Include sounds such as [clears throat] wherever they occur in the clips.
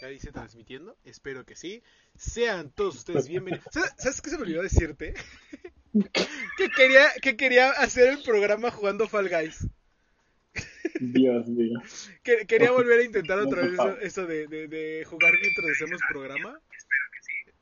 Ya dice transmitiendo. Espero que sí. Sean todos ustedes [laughs] bienvenidos. ¿Sabes, ¿sabes qué se me olvidó decirte? [laughs] que, quería, que quería hacer el programa jugando Fall Guys. Dios mío. Que- quería volver a intentar otra vez [laughs] eso, eso de, de- de jugar mientras hacemos programa.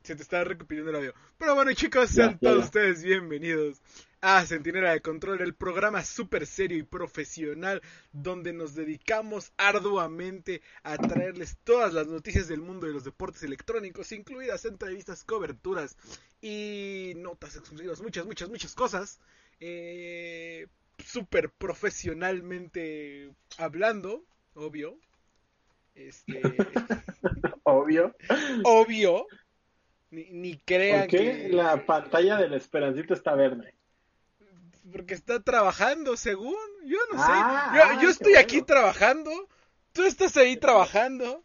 Se te estaba recuperando el audio. Pero bueno, chicos, sean Ya, ya, todos ustedes bienvenidos a Centinela de Control, el programa súper serio y profesional donde nos dedicamos arduamente a traerles todas las noticias del mundo de los deportes electrónicos, incluidas entrevistas, coberturas y notas exclusivas, muchas, muchas, muchas cosas. Eh, súper profesionalmente hablando, obvio. Este, [laughs] Obvio. obvio. Ni, ni crean ¿Por qué que... la pantalla del Esperancito está verde? Porque está trabajando, según. Yo no Ah, sé. Yo, ah, yo estoy bueno. aquí trabajando. Tú estás ahí trabajando.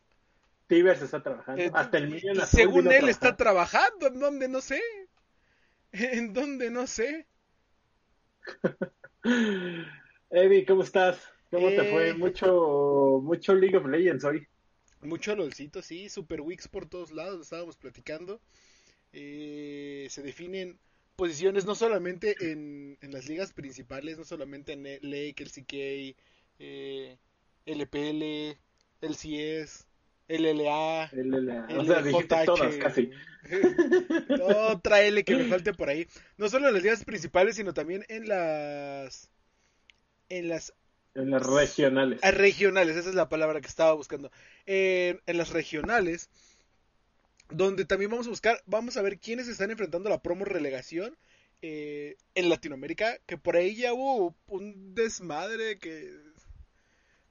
Tibers está trabajando. Eh, Hasta el y- según él está trabajando. ¿En dónde? No sé. [laughs] En dónde? No sé. [laughs] Eddie, ¿cómo estás? ¿Cómo Eh. te fue? Mucho, mucho League of Legends hoy. Mucho LOLcito, sí. Super Wix por todos lados. Estábamos platicando. Eh, se definen posiciones no solamente en, en las ligas principales, no solamente en Lake, LCK, eh, LPL, LCS, LLA. El- el- o El sea, dijiste JH. todas casi. [laughs] Otra L que me falte por ahí. No solo en las ligas principales, sino también en las. En las En las regionales. ah, regionales, esa es la palabra que estaba buscando. En, en las regionales, donde también vamos a buscar, vamos a ver quiénes están enfrentando la promo relegación eh, en Latinoamérica, que por ahí ya hubo un desmadre que...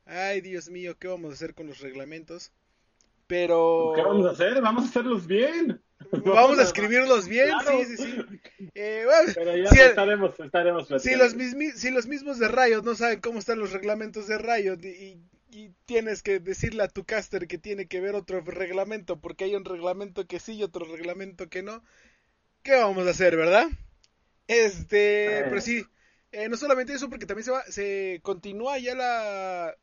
Ay, Dios mío, ¿qué vamos a hacer con los reglamentos? Pero... ¿Qué vamos a hacer? Vamos a hacerlos bien. [laughs] Vamos a escribirlos bien, Claro. sí, sí, sí. Eh, bueno, Pero ya si, estaremos, estaremos si los, mismi- si los mismos de Riot no saben cómo están los reglamentos de Riot y, y- y tienes que decirle a tu caster que tiene que ver otro reglamento porque hay un reglamento que sí y otro reglamento que no, ¿qué vamos a hacer, verdad? Este, pero sí, eh, no solamente eso, porque también se va, se continúa ya la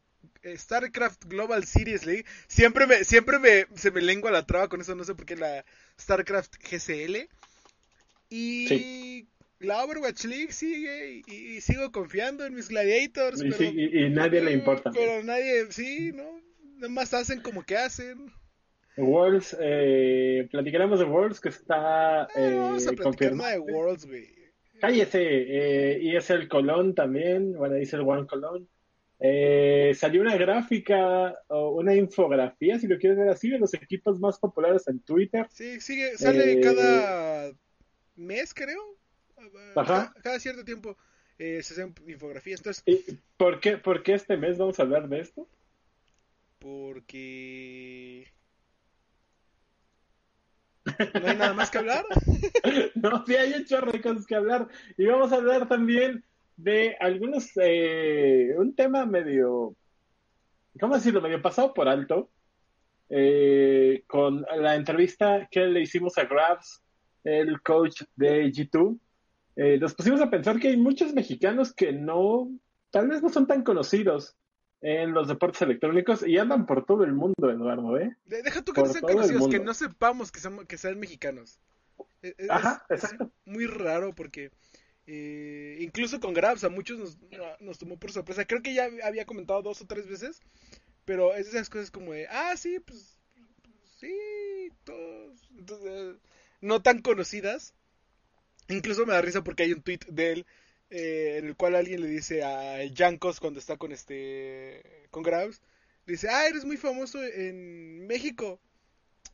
eh, StarCraft Global Series League. Siempre me, siempre me, se me lengua la traba con eso, no sé por qué la StarCraft GCL. Y Sí. La Overwatch League sigue y, y sigo confiando en mis gladiators. Y, pero, sí, y- y nadie le importa. Pero nadie, sí, ¿no? Nada más hacen como que hacen. Worlds, eh, platicaremos de Worlds que está Ah, eh, vamos a platicar confirmado. nada de Worlds, güey. Cállese, eh, y es el Colón también, bueno, dice el One Colón. Eh, salió una gráfica o una infografía, si lo quieres ver así, de los equipos más populares en Twitter. Sí, sigue, sale Eh, cada mes, creo. Ajá. Cada, cada cierto tiempo eh, se hacen infografías. Entonces, ¿Y por qué, por qué este mes vamos a hablar de esto? porque... ¿No hay nada más que hablar? [laughs] No, sí hay un chorro de cosas que hablar. Y vamos a hablar también de algunos, eh, un tema medio, ¿cómo decirlo? Medio pasado por alto, eh, con la entrevista que le hicimos a Grabs, el coach de G2. Eh, nos pusimos a pensar que hay muchos mexicanos que no, tal vez no son tan conocidos en los deportes electrónicos y andan por todo el mundo, Eduardo, ¿eh? De- Deja tú que Por no sean conocidos, que no sepamos que, sean mexicanos. Eh, Ajá, es, exacto. es muy raro porque eh, incluso con Grabs a muchos nos, nos tomó por sorpresa. Creo que ya había comentado dos o tres veces, pero es esas cosas como de, ah, sí, pues sí, todos. Entonces, no tan conocidas. Incluso me da risa porque hay un tweet de él eh, en el cual alguien le dice a Yankos cuando está con este con le dice, ah, eres muy famoso en México.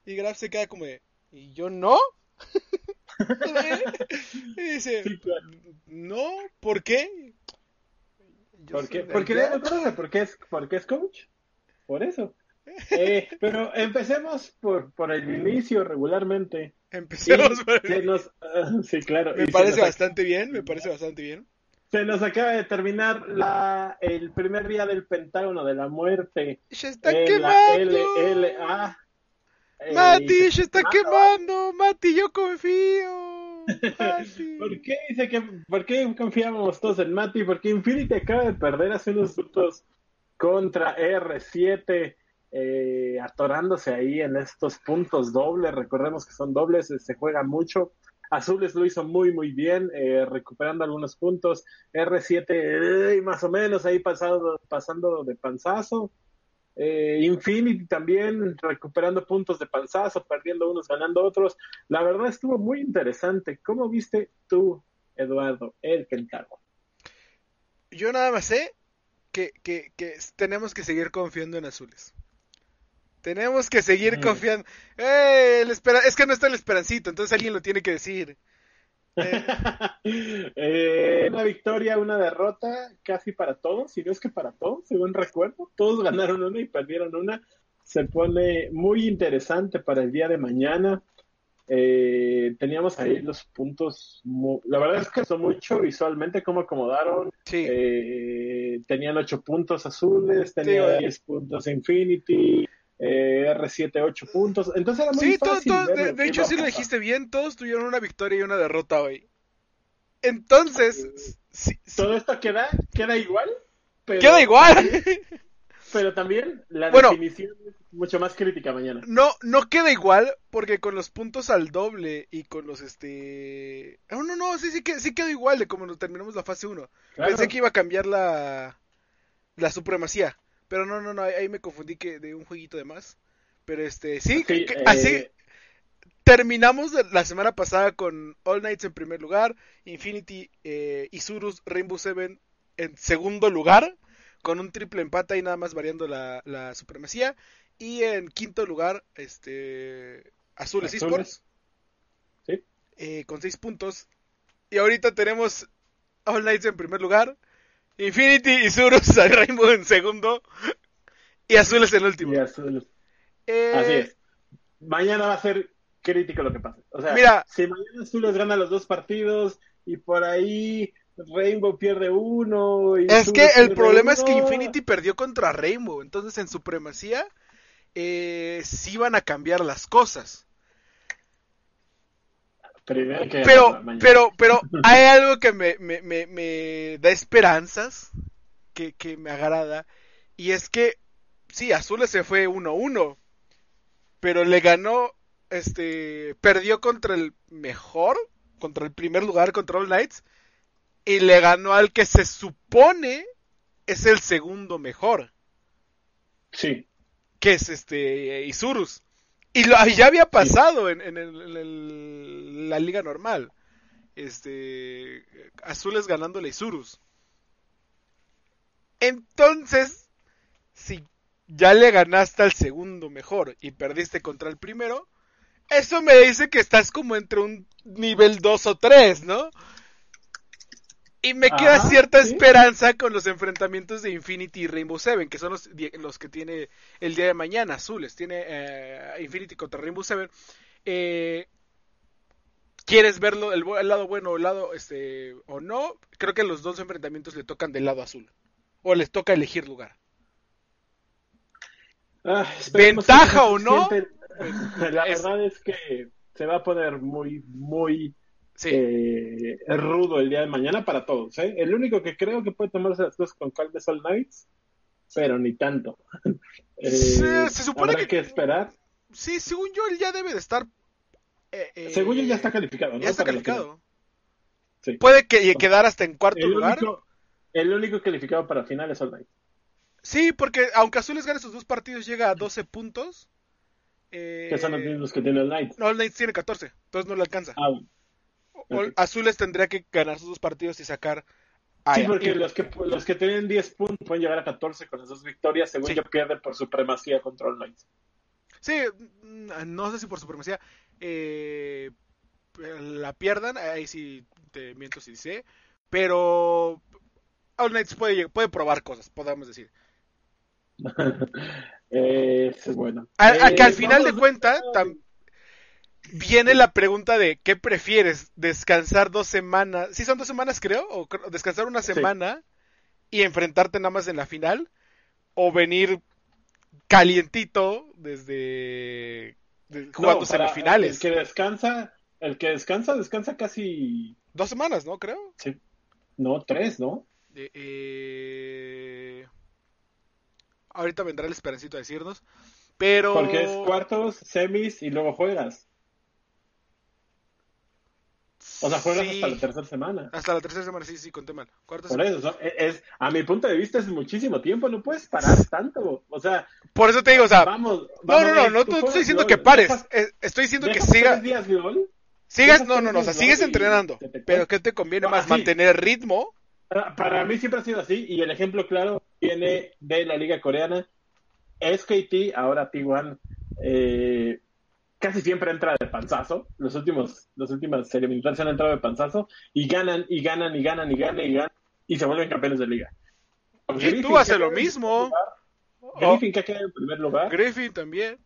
Y Grabs se queda como de, ¿y yo no? [laughs] y dice, Sí, claro. no, ¿por qué? Yo ¿Por qué? Porque, allá". porque, es, porque es coach. Por eso. [laughs] Eh, pero empecemos por, por el inicio regularmente. Empecemos por- se nos, ah, sí, claro. Me y parece bastante bien, me parece bastante bien. se nos acaba de terminar la, el primer día del Pentágono de la Muerte. Se está la quemando. LLA. Eh, Mati, se está quemando. quemando. Mati, yo confío. Mati. [laughs] ¿Por qué dice que por qué confiábamos todos en Mati? Porque Infinity acaba de perder hace unos minutos contra R7. Eh, atorándose ahí en estos puntos dobles. Recordemos que son dobles, eh, se juega mucho. Azules lo hizo muy, muy bien, eh, recuperando algunos puntos. R7, más o menos, ahí pasado, pasando de panzazo. Infinity también recuperando puntos de panzazo, perdiendo unos, ganando otros. La verdad estuvo muy interesante. ¿Cómo viste tú, Eduardo, el Pentágono? Yo nada más sé que, que tenemos que seguir confiando en azules. Tenemos que seguir confiando. Eh, el espera... Es que no está el esperancito, entonces alguien lo tiene que decir. Eh. [laughs] eh, una victoria, una derrota, casi para todos, si no es que para todos, según recuerdo. Todos ganaron una y perdieron una. Se pone muy interesante para el día de mañana. Eh, teníamos ahí los puntos. La verdad es que son mucho visualmente cómo acomodaron. Sí. Eh, tenían ocho puntos azules, tenían 10 puntos Infinity eh, R7 8 puntos. Entonces era muy sí, fácil de, hecho, sí lo dijiste bien. Todos tuvieron una victoria y una derrota hoy. Entonces, todo esto queda, queda igual. queda igual. [laughs] pero también la definición es mucho más crítica mañana. No, no queda igual porque con los puntos al doble y con los este. No, no, no, sí, sí, sí quedó igual de como nos terminamos la fase 1. Pensé que iba a cambiar la, la supremacía. Pero no, no, no, ahí me confundí que de un jueguito de más. Pero este, sí, así eh, terminamos la semana pasada con All Knights en primer lugar, Infinity, eh, Isurus, Rainbow Seven en segundo lugar, con un triple empate y nada más variando la, la supremacía. Y en quinto lugar, este, Azules, Esports. Sí. Eh, con seis puntos. Y ahorita tenemos All Knights en primer lugar, Infinity y Surus a Rainbow en segundo. Y Azules en último. Y Azules. Eh, Así es. Mañana va a ser crítico lo que pase. O sea, Mira, si mañana Azules gana los dos partidos y por ahí Rainbow pierde uno. Y es que el problema es que Infinity perdió contra Rainbow. Entonces en supremacía eh, sí van a cambiar las cosas pero, pero, pero [laughs] hay algo que me, me, me, da esperanzas, que, que, me agrada, y es que, sí, Azules se fue 1-1, pero le ganó, este, perdió contra el mejor, contra el primer lugar, contra All Knights, y le ganó al que se supone es el segundo mejor. Sí. Que es este Isurus. Y lo, ya había pasado en, en, la liga normal. Este. Azules ganándole a Isurus. Entonces, si ya le ganaste al segundo mejor y perdiste contra el primero, eso me dice que estás como entre un nivel 2 o 3, ¿no? Y me queda cierta esperanza con los enfrentamientos de Infinity y Rainbow Seven, que son los, los que tiene el día de mañana, azules. Tiene eh, Infinity contra Rainbow Seven. Eh, ¿Quieres verlo el, lado bueno o el lado este o no? Creo que los dos enfrentamientos le tocan del lado azul. O les toca elegir lugar. Ah, ¿Ventaja o no? [laughs] La verdad es que se va a poner muy, muy eh, rudo el día de mañana para todos. ¿eh? El único que creo que puede tomarse las cosas con calma es All Knights, pero ni tanto. [laughs] Eh, se, supone que, que esperar. Sí, según yo, él ya debe de estar. según él ya está calificado. Ya está calificado. Puede que, quedar hasta en cuarto lugar. el único calificado para final es All Knights. Sí, porque aunque Azules gane sus dos partidos, llega a 12 puntos. que son los mismos que tiene All Knights. No, All Knights tiene 14, entonces no le alcanza. Ah, Azules tendría que ganar sus dos partidos y sacar. A sí, porque los que, los que tienen 10 puntos pueden llegar a 14 con esas victorias, según yo pierden por supremacía contra All Knights. Sí, no sé si por supremacía eh, la pierdan, ahí sí te miento si dice, pero All Knights puede, puede probar cosas, podemos decir. [laughs] eh, es bueno. A, que al eh, final de cuentas, viene la pregunta de ¿qué prefieres? ¿Descansar dos semanas? ¿Sí son dos semanas creo? ¿O descansar una semana y enfrentarte nada más en la final? ¿O venir calientito desde, jugando semifinales? El que descansa, el que descansa, descansa casi... Dos semanas, ¿no? Creo. Sí. No, tres, ¿no? Eh... ahorita vendrá el esperancito a decirnos. Pero. Porque es cuartos, semis y luego juegas. O sea, juegas Sí. hasta la tercera semana. Hasta la tercera semana, sí, sí, conté mal. Cuartos, Por eso, so- e, es, a mi punto de vista es muchísimo tiempo, no puedes parar tanto. O sea, Por eso te digo, o sea. vamos. no, vamos no, no, no te estoy diciendo que pares. dejas- eh, Estoy diciendo que sigas. días LOL, Sigas, no, no, no, o sea, sigues entrenando. te Pero. ¿qué te conviene No, más? así. ¿Mantener ritmo? Para, para mí siempre ha sido así, y el ejemplo claro viene de la liga coreana. SKT, ahora T1, eh, casi siempre entra de panzazo. Los últimos, los últimos eliminatorios han entrado de panzazo y ganan, y ganan, y ganan, y ganan, y ganan, y se vuelven campeones de liga. Y tú haces lo mismo. Oh, Griffin que ha quedado en primer lugar. Griffin también.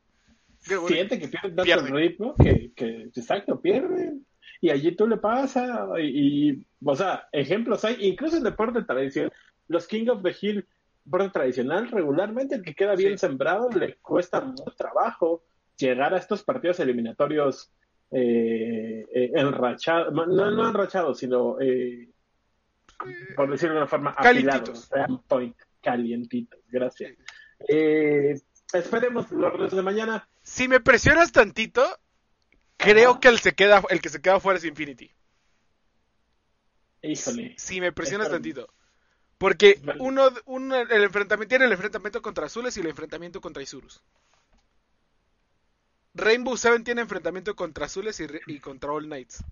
Siente que pierde tanto Pierde. ritmo que, que, exacto, pierde. Y allí tú le pasa. Y, y, o sea, ejemplos hay, incluso en deporte tradicional. Los King of the Hill, deporte tradicional, regularmente el que queda bien Sí. sembrado le cuesta mucho trabajo llegar a estos partidos eliminatorios eh, eh, enrachados, no, no enrachados, sino, eh, por decirlo de una forma, afilados, point, calientitos. Gracias. Eh, esperemos los retos de mañana. Si me presionas tantito, creo Ajá. que el, se queda, el que se queda fuera es Infinity. Híjole. Si me presionas Espérame. tantito. Porque uno, uno el enfrentamiento tiene el enfrentamiento contra Azules y el enfrentamiento contra Isurus. Rainbow Seven tiene enfrentamiento contra Azules y, contra All Knights.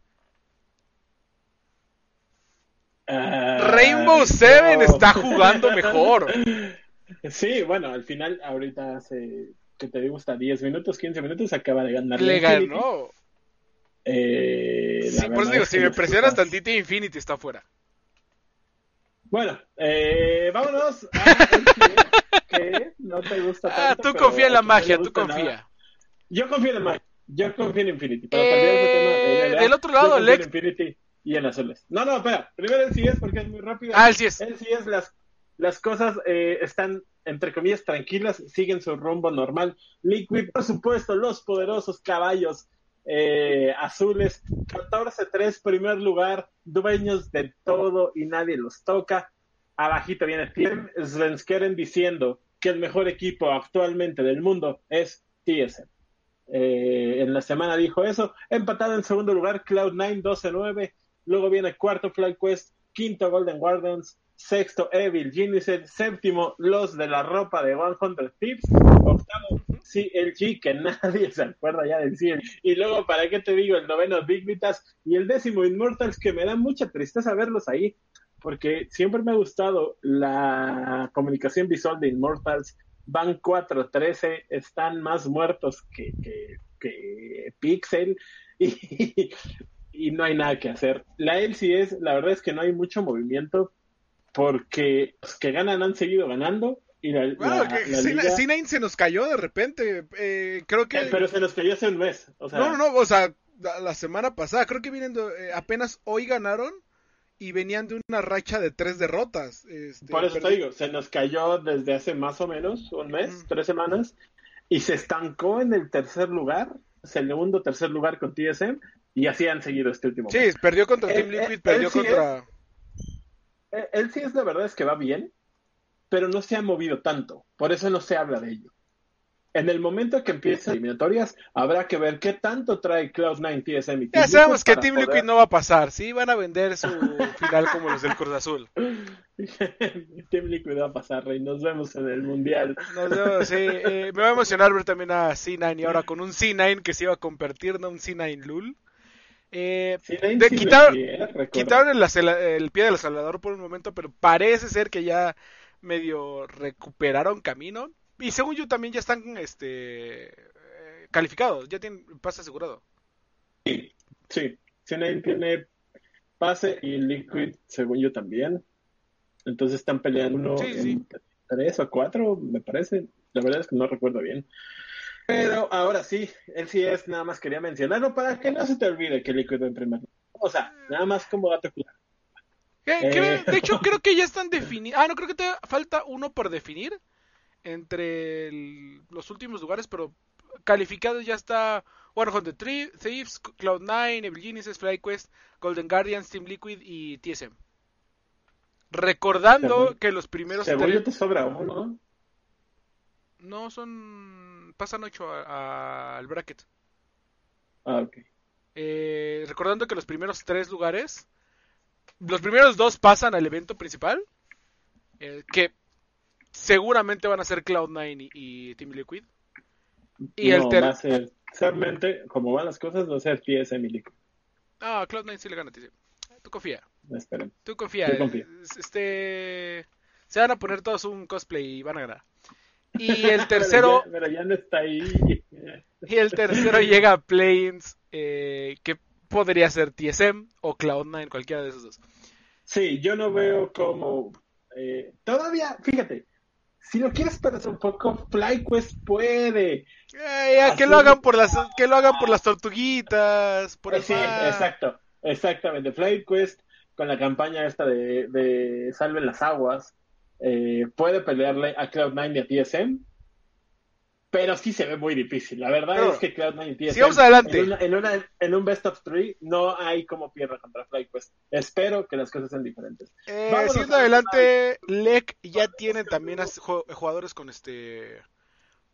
Ah, Rainbow Seven no. está jugando mejor. [laughs] Sí, bueno, al final, ahorita hace, que te digo, hasta 10 minutos, 15 minutos, acaba de ganar. Le ganó. Eh, Sí, por eso digo, es si me presionas tantito, Infinity está fuera. Bueno, eh, vámonos a LCS, que no te gusta Ah, tanto, tú pero confía en la magia, tú gusta confía. nada. Yo confío en el magia, yo confío en Infinity, pero para ese tema Eh, LLA, del otro lado, en Lex- Infinity y en azules. No, no, espera, primero el CS porque es muy rápido. Ah, el sí es. Él sí es las, las cosas eh, están, entre comillas, tranquilas, siguen su rumbo normal. Liquid, por supuesto, los poderosos caballos eh, azules, 14-3, primer lugar, dueños de todo y nadie los toca. Abajito viene Team Svenskeren diciendo que el mejor equipo actualmente del mundo es TSM. Eh, en la semana dijo eso. Empatado en segundo lugar, Cloud9 12-9. Luego viene cuarto FlyQuest, quinto Golden Guardians, sexto Evil Genesis, séptimo Los de la Ropa de 100 Tips, octavo CLG, que [laughs] nadie se acuerda ya del CLG. Y luego, ¿para qué te digo? El noveno Big Vitas y el décimo Immortals, que me da mucha tristeza verlos ahí, porque siempre me ha gustado la comunicación visual de Immortals. Van 4-13, están más muertos que, que, que Pixel [laughs] y, y no hay nada que hacer. La LCS, la verdad es que no hay mucho movimiento porque los que ganan han seguido ganando y la, Bueno, la- que la liga- C9 se nos cayó de repente. Eh, creo que. Eh, pero se nos cayó hace un mes. O sea, No, no, no, o sea, la, la semana pasada, creo que vienen de- eh, apenas hoy ganaron y venían de una racha de tres derrotas. Este, por eso te digo, se nos cayó desde hace más o menos un mes, Mm. tres semanas, y se estancó en el tercer lugar, segundo, tercer lugar con TSM, y así han seguido este último Sí, mes. perdió contra Eh, Team eh, Liquid, perdió él sí contra. Eh, Él sí es la verdad es que va bien, pero no se ha movido tanto, por eso no se habla de ello. En el momento que empiecen eliminatorias, habrá que ver qué tanto trae Cloud9 TSM y Ya Team sabemos que Team Liquid no va a pasar, sí, van a vender su final como los del Cruz Azul. [laughs] Team Liquid va a pasar, Rey. Nos vemos en el Mundial. Nos vemos, sí, eh, me va a emocionar ver también a C9 y ahora con un C9 que se iba a convertir, no un C9 Lul. Eh, De sí, quitar- eh. Quitaron el, acela- el pie del acelerador por un momento, pero parece ser que ya medio recuperaron camino. Y según yo también ya están este eh, calificados, ya tienen pase asegurado. Sí, sí. Cine tiene pase y Liquid, según yo también. Entonces están peleando uno Sí, sí. en tres o cuatro, me parece. La verdad es que no recuerdo bien. Pero ahora sí, él sí es, nada más quería mencionarlo para que no se te olvide que Liquid va en primer lugar. O sea, nada más como dato claro. Eh, Eh. de hecho, creo que ya están definidos. Ah, no, creo que te falta uno por definir entre el- los últimos lugares, pero calificados ya está 103 Thieves, Cloud9, Evil Genesis, FlyQuest, Golden Guardians, Team Liquid y TSM. Recordando Según- que los primeros tres- te sobra uno, ¿no? No, son. Pasan 8 al bracket. Ah, ok. Eh, recordando que los primeros tres lugares. Los primeros dos pasan al evento principal. eh, que seguramente van a ser Cloud9 y, y Team Liquid. Y no, el ter- va a ser, realmente, como van las cosas, va a ser TSM y Liquid. Ah, Cloud9 sí le gana, tío. Tú confía. Esperemos. Tú confía. Este. Se van a poner todos un cosplay y van a ganar. Y el [laughs] tercero. Pero ya, pero ya no está ahí. [laughs] Y el tercero llega a Play-ins, eh, que podría ser TSM o Cloud9, cualquiera de esos dos. Sí, yo no veo como. eh, todavía, fíjate, si lo quieres pensar un poco, FlyQuest puede. Eh, ya, que lo hagan por las que lo hagan por las tortuguitas, por el sí, exacto, exactamente. FlyQuest con la campaña esta de, de Salven las Aguas eh, puede pelearle a Cloud9 y a TSM. Pero sí se ve muy difícil. La verdad es que Cloud9 y TSM. sigamos adelante. En, una- en, una- en un best of three no hay como pierda contra FlyQuest. Espero que las cosas sean diferentes. Eh, siguiendo adelante, LEC ya tiene también jugadores con este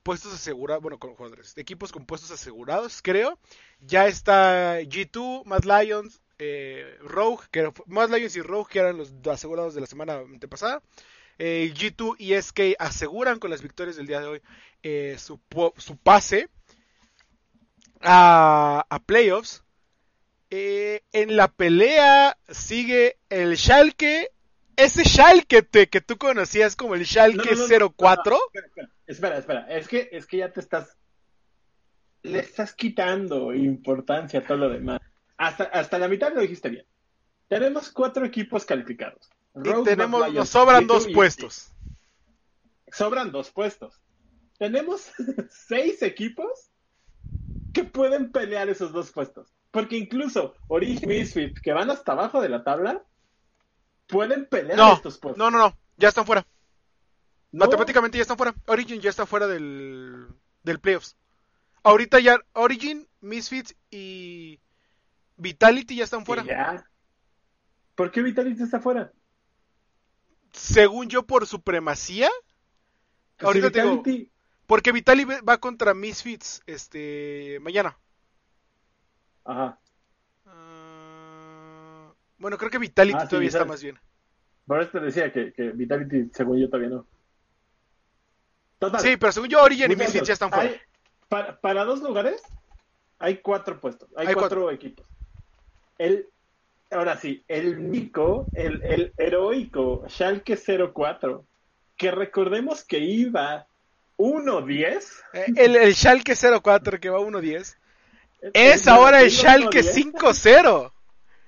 puestos asegurados, bueno, con jugadores, equipos con puestos asegurados, creo. Ya está G2, Mad Lions, eh, Rogue, que Mad Lions y Rogue que eran los asegurados de la semana antepasada. Eh, G2 y SK aseguran con las victorias del día de hoy eh, su, pase a, a playoffs. Eh, en la pelea sigue el Schalke. Ese Schalke te- que tú conocías como el Schalke No, no, no, no, 04. no, no, espera, espera, espera, espera. Es que, es que ya te estás. Le estás quitando importancia a todo lo demás. Hasta, hasta la mitad lo dijiste bien. Tenemos cuatro equipos calificados. Y tenemos, nos sobran G2 dos y- puestos. Sobran dos puestos. Tenemos [laughs] seis equipos que pueden pelear esos dos puestos. Porque incluso Origin y Misfit, que van hasta abajo de la tabla, pueden pelear No, estos puestos. no, no, no, ya están fuera. No, Matemáticamente ya están fuera. Origin ya está fuera del, del playoffs. Ahorita ya Origin, Misfits y Vitality ya están fuera. ya. ¿Por qué Vitality está fuera? Según yo, por supremacía. Ahorita Si te digo, Vitality- porque Vitality va contra Misfits este mañana. Ajá. Ah, bueno, creo que Vitality Ah, sí, todavía está más bien. Por eso te decía que, que Vitality, según yo, todavía no. Total. Sí, pero según yo, Origin y Misfits ya están fuera. hay- para, para dos lugares hay cuatro puestos, hay, Hay cuatro, cuatro. equipos. El, ahora sí, el mico, el, el heroico Schalke 04, que recordemos que iba 1-10. Eh, El, el Schalke 04 que va 1-10. el- Es el- ahora el Schalke 1-10. 5-0.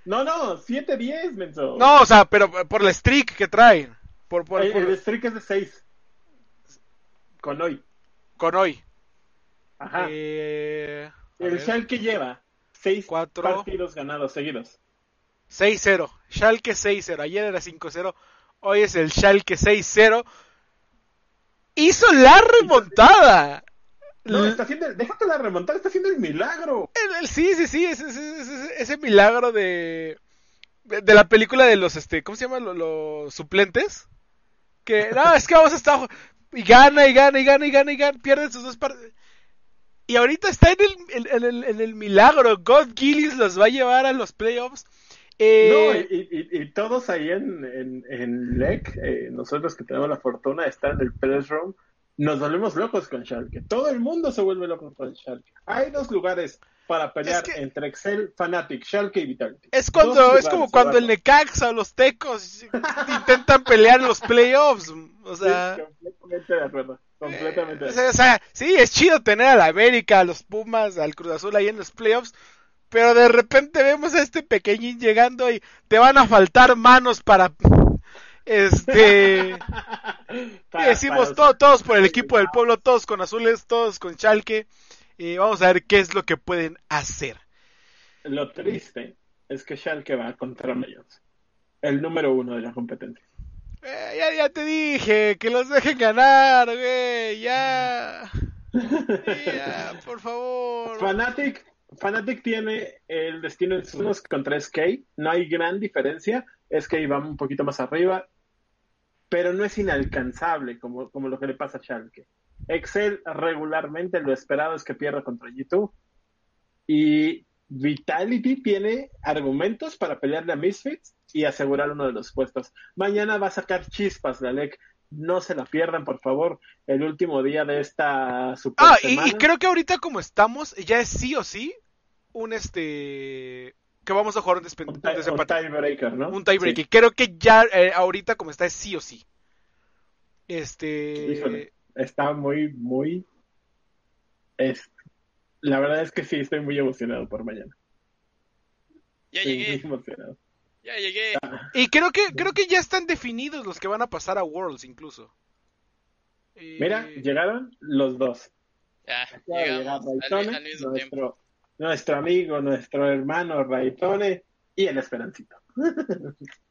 No, no, 7-10, menso. No, o sea, pero por la streak que traen. Por, por- el, por- el streak es de 6. Con hoy. con hoy. Ajá. Eh, el Schalke lleva 6 Cuatro. partidos ganados seguidos. 6-0. Schalke 6-0. Ayer era 5-0. Hoy es el Schalke 6-0. Hizo la remontada. No, está haciendo, déjate la remontada, está haciendo el milagro. el- el- sí, sí, sí. Ese, ese- ese- ese milagro de, de. de la película de los. este ¿Cómo se llama? Los, los suplentes. Que. No, [laughs] es que vamos a estar. Y gana, y gana, y gana, y gana, y gana. Pierde sus dos partidos. Y ahorita está en el, en, en el, en el milagro. God Gillis los va a llevar a los playoffs. Eh, No, y, y- y todos ahí en, en, en LEC, eh, nosotros que tenemos la fortuna de estar en el press room, nos volvemos locos con Schalke. Todo el mundo se vuelve loco con Schalke. Hay dos lugares para pelear Es que- entre Excel, Fnatic, Schalke y Vitality. Es Dos cuando es como cuando el. Necaxa o los Tecos intentan pelear los playoffs. O sea, Sí, completamente de acuerdo. Completamente de o acuerdo. sea, o sea, sí, es chido tener a la América, a los Pumas, al Cruz Azul ahí en los playoffs. Pero de repente vemos a este pequeñín llegando y te van a faltar manos para este [laughs] Para- y decimos para- todo- todos por el equipo del pueblo, todos con azules, todos con Chalque. Y vamos a ver qué es lo que pueden hacer. Lo triste es que Schalke va contra Mayans, el número uno de la competencia. Eh, ya, ya te dije, que los dejen ganar, güey, ya. [laughs] Ya, por favor. Fnatic, Fnatic tiene el destino en sus manos contra SK. No hay gran diferencia. SK va un poquito más arriba, pero no es inalcanzable como, como lo que le pasa a Schalke. Excel regularmente lo esperado es que pierda contra G2. Y Vitality tiene argumentos para pelearle a Misfits y asegurar uno de los puestos. Mañana va a sacar chispas la LEC. No se la pierdan, por favor. El último día de esta super Ah, y, y creo que ahorita como estamos, ya es sí o sí un este que vamos a jugar un, un, un tie- un desempate, tiebreaker, ¿no? un tiebreak. Sí. Y creo que ya eh, ahorita como está es sí o sí. Este Híjole. Está muy, muy. Es... La verdad es que sí, estoy muy emocionado por mañana. Ya Estoy llegué, muy emocionado. ya llegué. y creo que creo que ya están definidos los que van a pasar a Worlds incluso. Mira, llegaron los dos. Ya, llegamos al mismo tiempo. Nuestro, amigo, nuestro hermano Raitone y el Esperancito.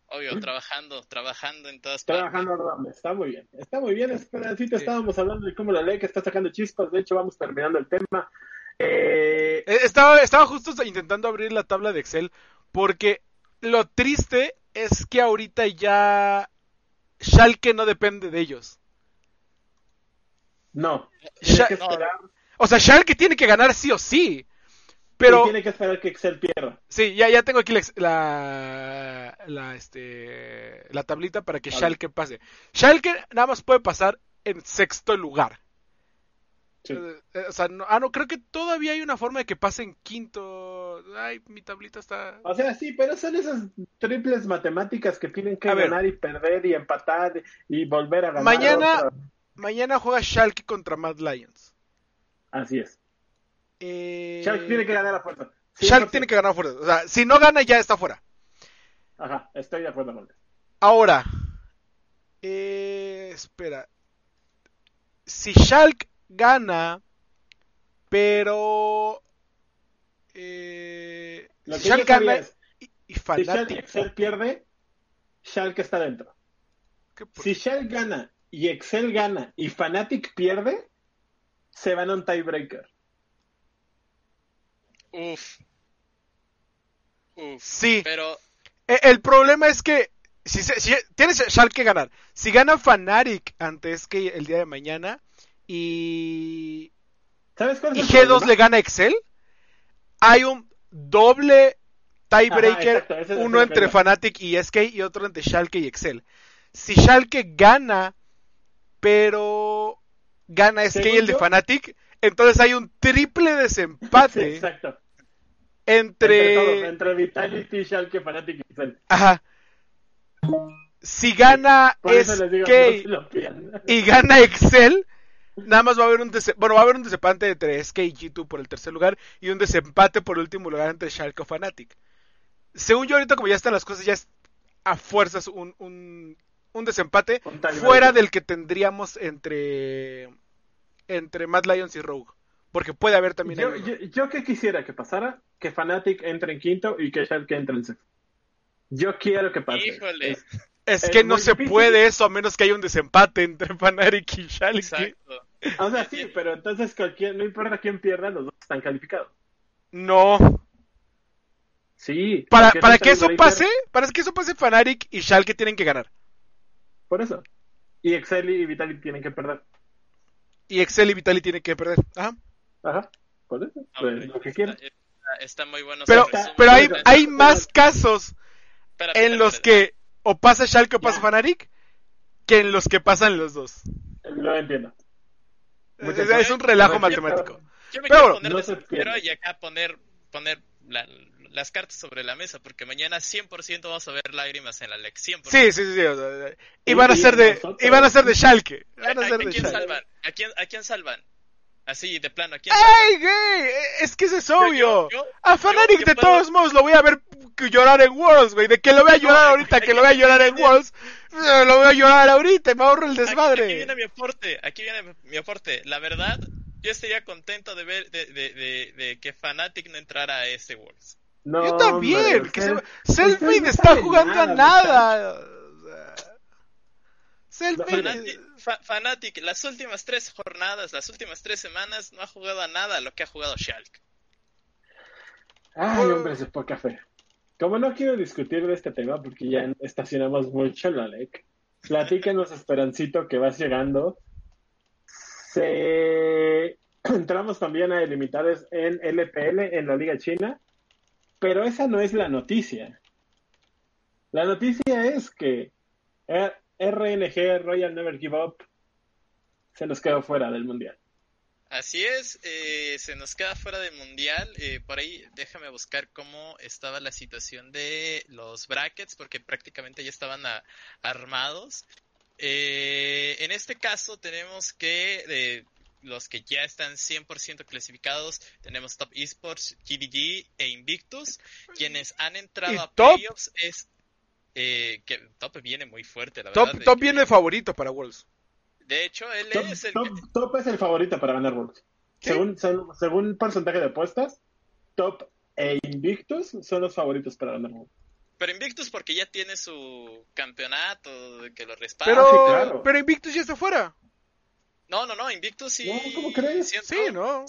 Obvio, trabajando, trabajando en todas partes. Trabajando doble. Está muy bien. Está muy bien, Esperancito. Sí. Estábamos hablando de cómo la ley que está sacando chispas. De hecho, vamos terminando el tema. Eh, Eh, Estaba, estaba justo intentando abrir la tabla de Excel porque lo triste es que ahorita ya Schalke no depende de ellos. no. O sea, Schalke tiene que ganar sí o sí. Y Pero tiene que esperar que Excel pierda. sí, ya, ya tengo aquí la, la, la, este, la tablita para que Vale. Schalke pase. Schalke nada más puede pasar en sexto lugar. Sí. Eh, eh, o sea, no, ah, no, creo que todavía hay una forma de que pase en quinto. Ay, mi tablita está... O sea, sí, pero son esas triples matemáticas que tienen que A ver. ganar y perder y empatar y volver a ganar. Mañana- otra. Mañana juega Schalke contra Mad Lions. Así es. Eh... Schalke tiene que ganar a fuerza. Schalke tiene que ganar fuera. O sea, si no gana, ya está fuera. Ajá, estoy de acuerdo con eso. Ahora. Eh, espera. Si Schalke gana, pero. Eh, Lo si Schalke sabía gana es, y, y si. Excel pierde, Schalke está dentro. ¿qué por- Si Schalke gana y Excel gana y Fnatic pierde, se van a un tiebreaker. Uf. Uf. Sí. Pero Eh, El problema es que si, se- si tienes Schalke que ganar, si gana Fnatic antes que el día de mañana y, ¿Sabes cuál y es el G2 problema? le gana a Excel, hay un doble Ajá, tiebreaker, exacto, es uno entre iba. Fnatic y SK y otro entre Schalke y Excel. Si Schalke gana, pero gana SK Según el de Fnatic, entonces hay un triple [laughs] Sí, desempate exacto. Entre, todos, entre... Vitality, Schalke, Fnatic y. Ajá. Si gana digo, SK no y gana Excel, nada más va a haber un bueno, va a haber un desempate entre SK y G2 por el tercer lugar y un desempate por el último lugar entre Schalke o Fnatic. Según yo ahorita como ya están las cosas ya es a fuerzas un, un, un desempate fuera del que tendríamos entre entre Mad Lions y Rogue, porque puede haber también Yo, que quisiera que pasara, que Fnatic entre en quinto y que Schalke entre en sexto. Yo quiero que pase. Híjole. Es- es es que no se difícil. puede eso a menos que haya un desempate entre [laughs] Fnatic y Schalke. exacto. o sea, sí, pero entonces cualquier, no importa quién pierda, los dos están calificados. No, Sí. Para, para que eso pase, para que eso pase, Fnatic y Schalke tienen que ganar. Por eso. Y Excel y Vitality tienen que perder. Y Excel y Vitali tienen que perder. Ajá. Ajá. Por eso. Pues, lo que está, quieran. está- está muy bueno. Pero, pero hay, Pero- hay más casos Espérate, en los espérate. que o pasa Schalke o pasa Ya. Fnatic que en los que pasan los dos. Lo entiendo. Es, Muchas es un relajo matemático. Yo me Pero quiero poner no pierde. y acá poner, poner la- las cartas sobre la mesa, porque mañana 100% vamos a ver lágrimas en la LEC. 100%. Sí, sí, sí. sí, o sea, y van a y ser de, y van a ser de Schalke. ¿A, Van a a- ser a de quién Schalke. salvan? ¿A quién, ¿A quién salvan? Así, de plano, ¿a quién? ¡Ay, güey! Es que ese es obvio. yo- yo- a Fnatic yo de puedo- todos modos lo voy a ver llorar en Worlds, güey. De que lo voy a [laughs] llorar ahorita, que lo voy a llorar en Worlds, eh, lo voy a llorar ahorita y me ahorro el Aquí- Aquí, desmadre. viene mi aporte, aquí viene mi aporte. La verdad, yo estaría contento de ver de, de, de, de que Fnatic no entrara a este Worlds. No, Yo también. hombre, que usted- se... Selfie no está jugando a nada, nada. O sea, Selfie. Fnatic, Fa- Fnatic, las últimas tres jornadas, las últimas tres semanas, no ha jugado a nada lo que ha jugado Schalke. Ay, hombre, es poca fe. Como no quiero discutir de este tema porque ya estacionamos mucho la LEC, platícanos, [laughs] Esperancito, que vas llegando. Se entramos también a limitades en LPL, en la Liga China, pero esa no es la noticia. La noticia es que RNG, Royal Never Give Up, se nos quedó fuera del Mundial. Así es, eh, se nos queda fuera del mundial. Eh, por ahí déjame buscar cómo estaba la situación de los brackets, porque prácticamente ya estaban armados. Eh, en este caso tenemos que los que ya están 100% clasificados, tenemos Top Esports, GDG e Invictus. Quienes han entrado a playoffs es... que Top viene muy fuerte, la verdad. Top viene favorito para Wolves. De hecho, él es el. Top, es el favorito para ganar Worlds. Según, según porcentaje de apuestas, Top e Invictus son los favoritos para ganar Worlds. Pero Invictus porque ya tiene su campeonato que lo respalda. Pero, pero Invictus ya está fuera. No, no, no, Invictus sí. ¿Cómo crees? Sí, ¿no?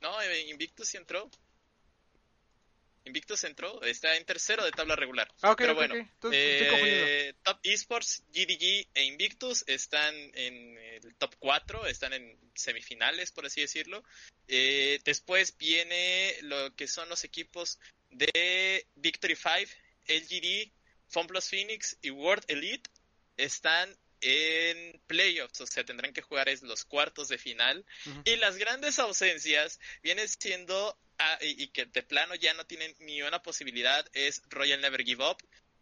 No, eh, Invictus sí entró. Invictus entró, está en tercero de tabla regular. Ah, Pero bueno, eh, Top Esports, GDG e Invictus están en el top 4, están en semifinales, por así decirlo. Eh, después viene lo que son los equipos de Victory 5, LGD, FunPlus Phoenix y World Elite. Están en playoffs, o sea, tendrán que jugar los cuartos de final. Y las grandes ausencias vienen siendo Ah, y, que de plano ya no tienen ni una posibilidad es Royal Never Give Up,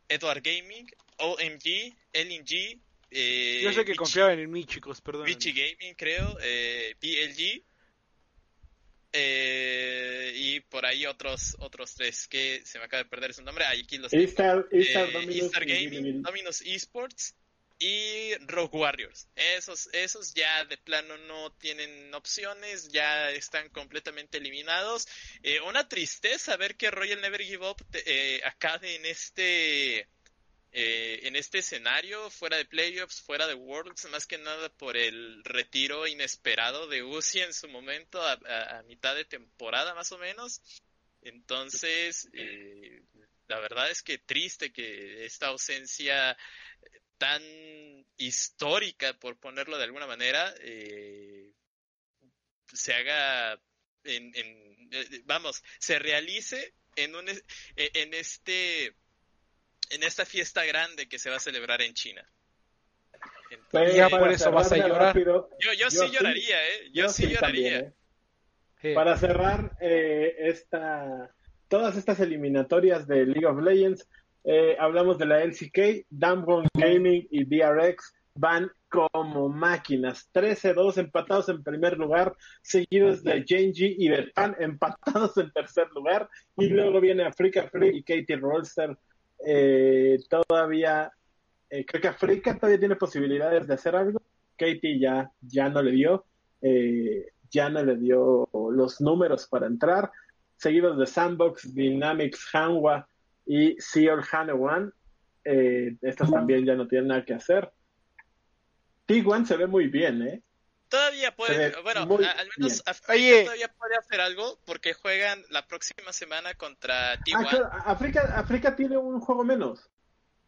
Edward Gaming, OMG, LNG. Eh, Yo sé que confiaban en mí, chicos, perdón. Vichy Gaming, creo, eh, BLG. Eh, y por ahí otros otros tres que se me acaba de perder su nombre. aquí los Eastar, Eastar, eh, Gaming, Dominus Esports y Rogue Warriors. Esos, esos ya de plano no tienen opciones, ya están completamente eliminados. Eh, una tristeza ver que Royal Never Give Up eh, acabe en este eh, en este escenario, fuera de playoffs, fuera de Worlds, más que nada por el retiro inesperado de Uzi en su momento, a, mitad de temporada más o menos. Entonces, la verdad es que triste que esta ausencia tan histórica, por ponerlo de alguna manera, eh, se haga en, eh, vamos, se realice en un en este en esta fiesta grande que se va a celebrar en China. ya por eso vas a llorar. yo, yo, sí lloraría, ¿eh? Yo, sí, lloraría. ¿eh? Para cerrar esta, todas estas eliminatorias de League of Legends, eh, hablamos de la LCK, Damwon Gaming y DRX van como máquinas. 13-2 empatados en primer lugar, seguidos de Genji y de Pan empatados en tercer lugar. Y luego viene Africa Free y Katie Rolster. Eh, todavía, eh, creo que Africa todavía tiene posibilidades de hacer algo. Katie ya, ya no le dio, ya no le dio los números para entrar. Seguidos de Sandbox, Dynamics, Hanwha y Seol Hanewan. Eh, estas también ya no tienen nada que hacer. T1 se ve muy bien, ¿eh? Todavía puede, bueno, al menos África todavía puede hacer algo porque juegan la próxima semana contra T1. Ah, África, tiene un juego menos.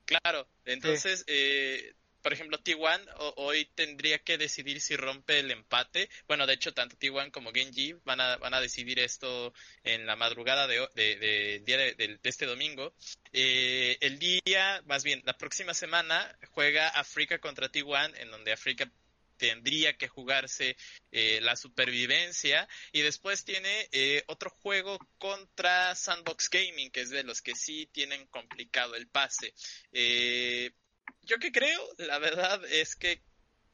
Claro, entonces eh, por ejemplo, T1 hoy tendría que decidir si rompe el empate. Bueno, de hecho, tanto T1 como Genji van a, van a decidir esto en la madrugada de, de, día de, este domingo. Eh, el día, más bien, la próxima semana juega África contra T1, en donde África tendría que jugarse eh, la supervivencia y después tiene eh, otro juego contra Sandbox Gaming que es de los que sí tienen complicado el pase eh, yo que creo, la verdad es que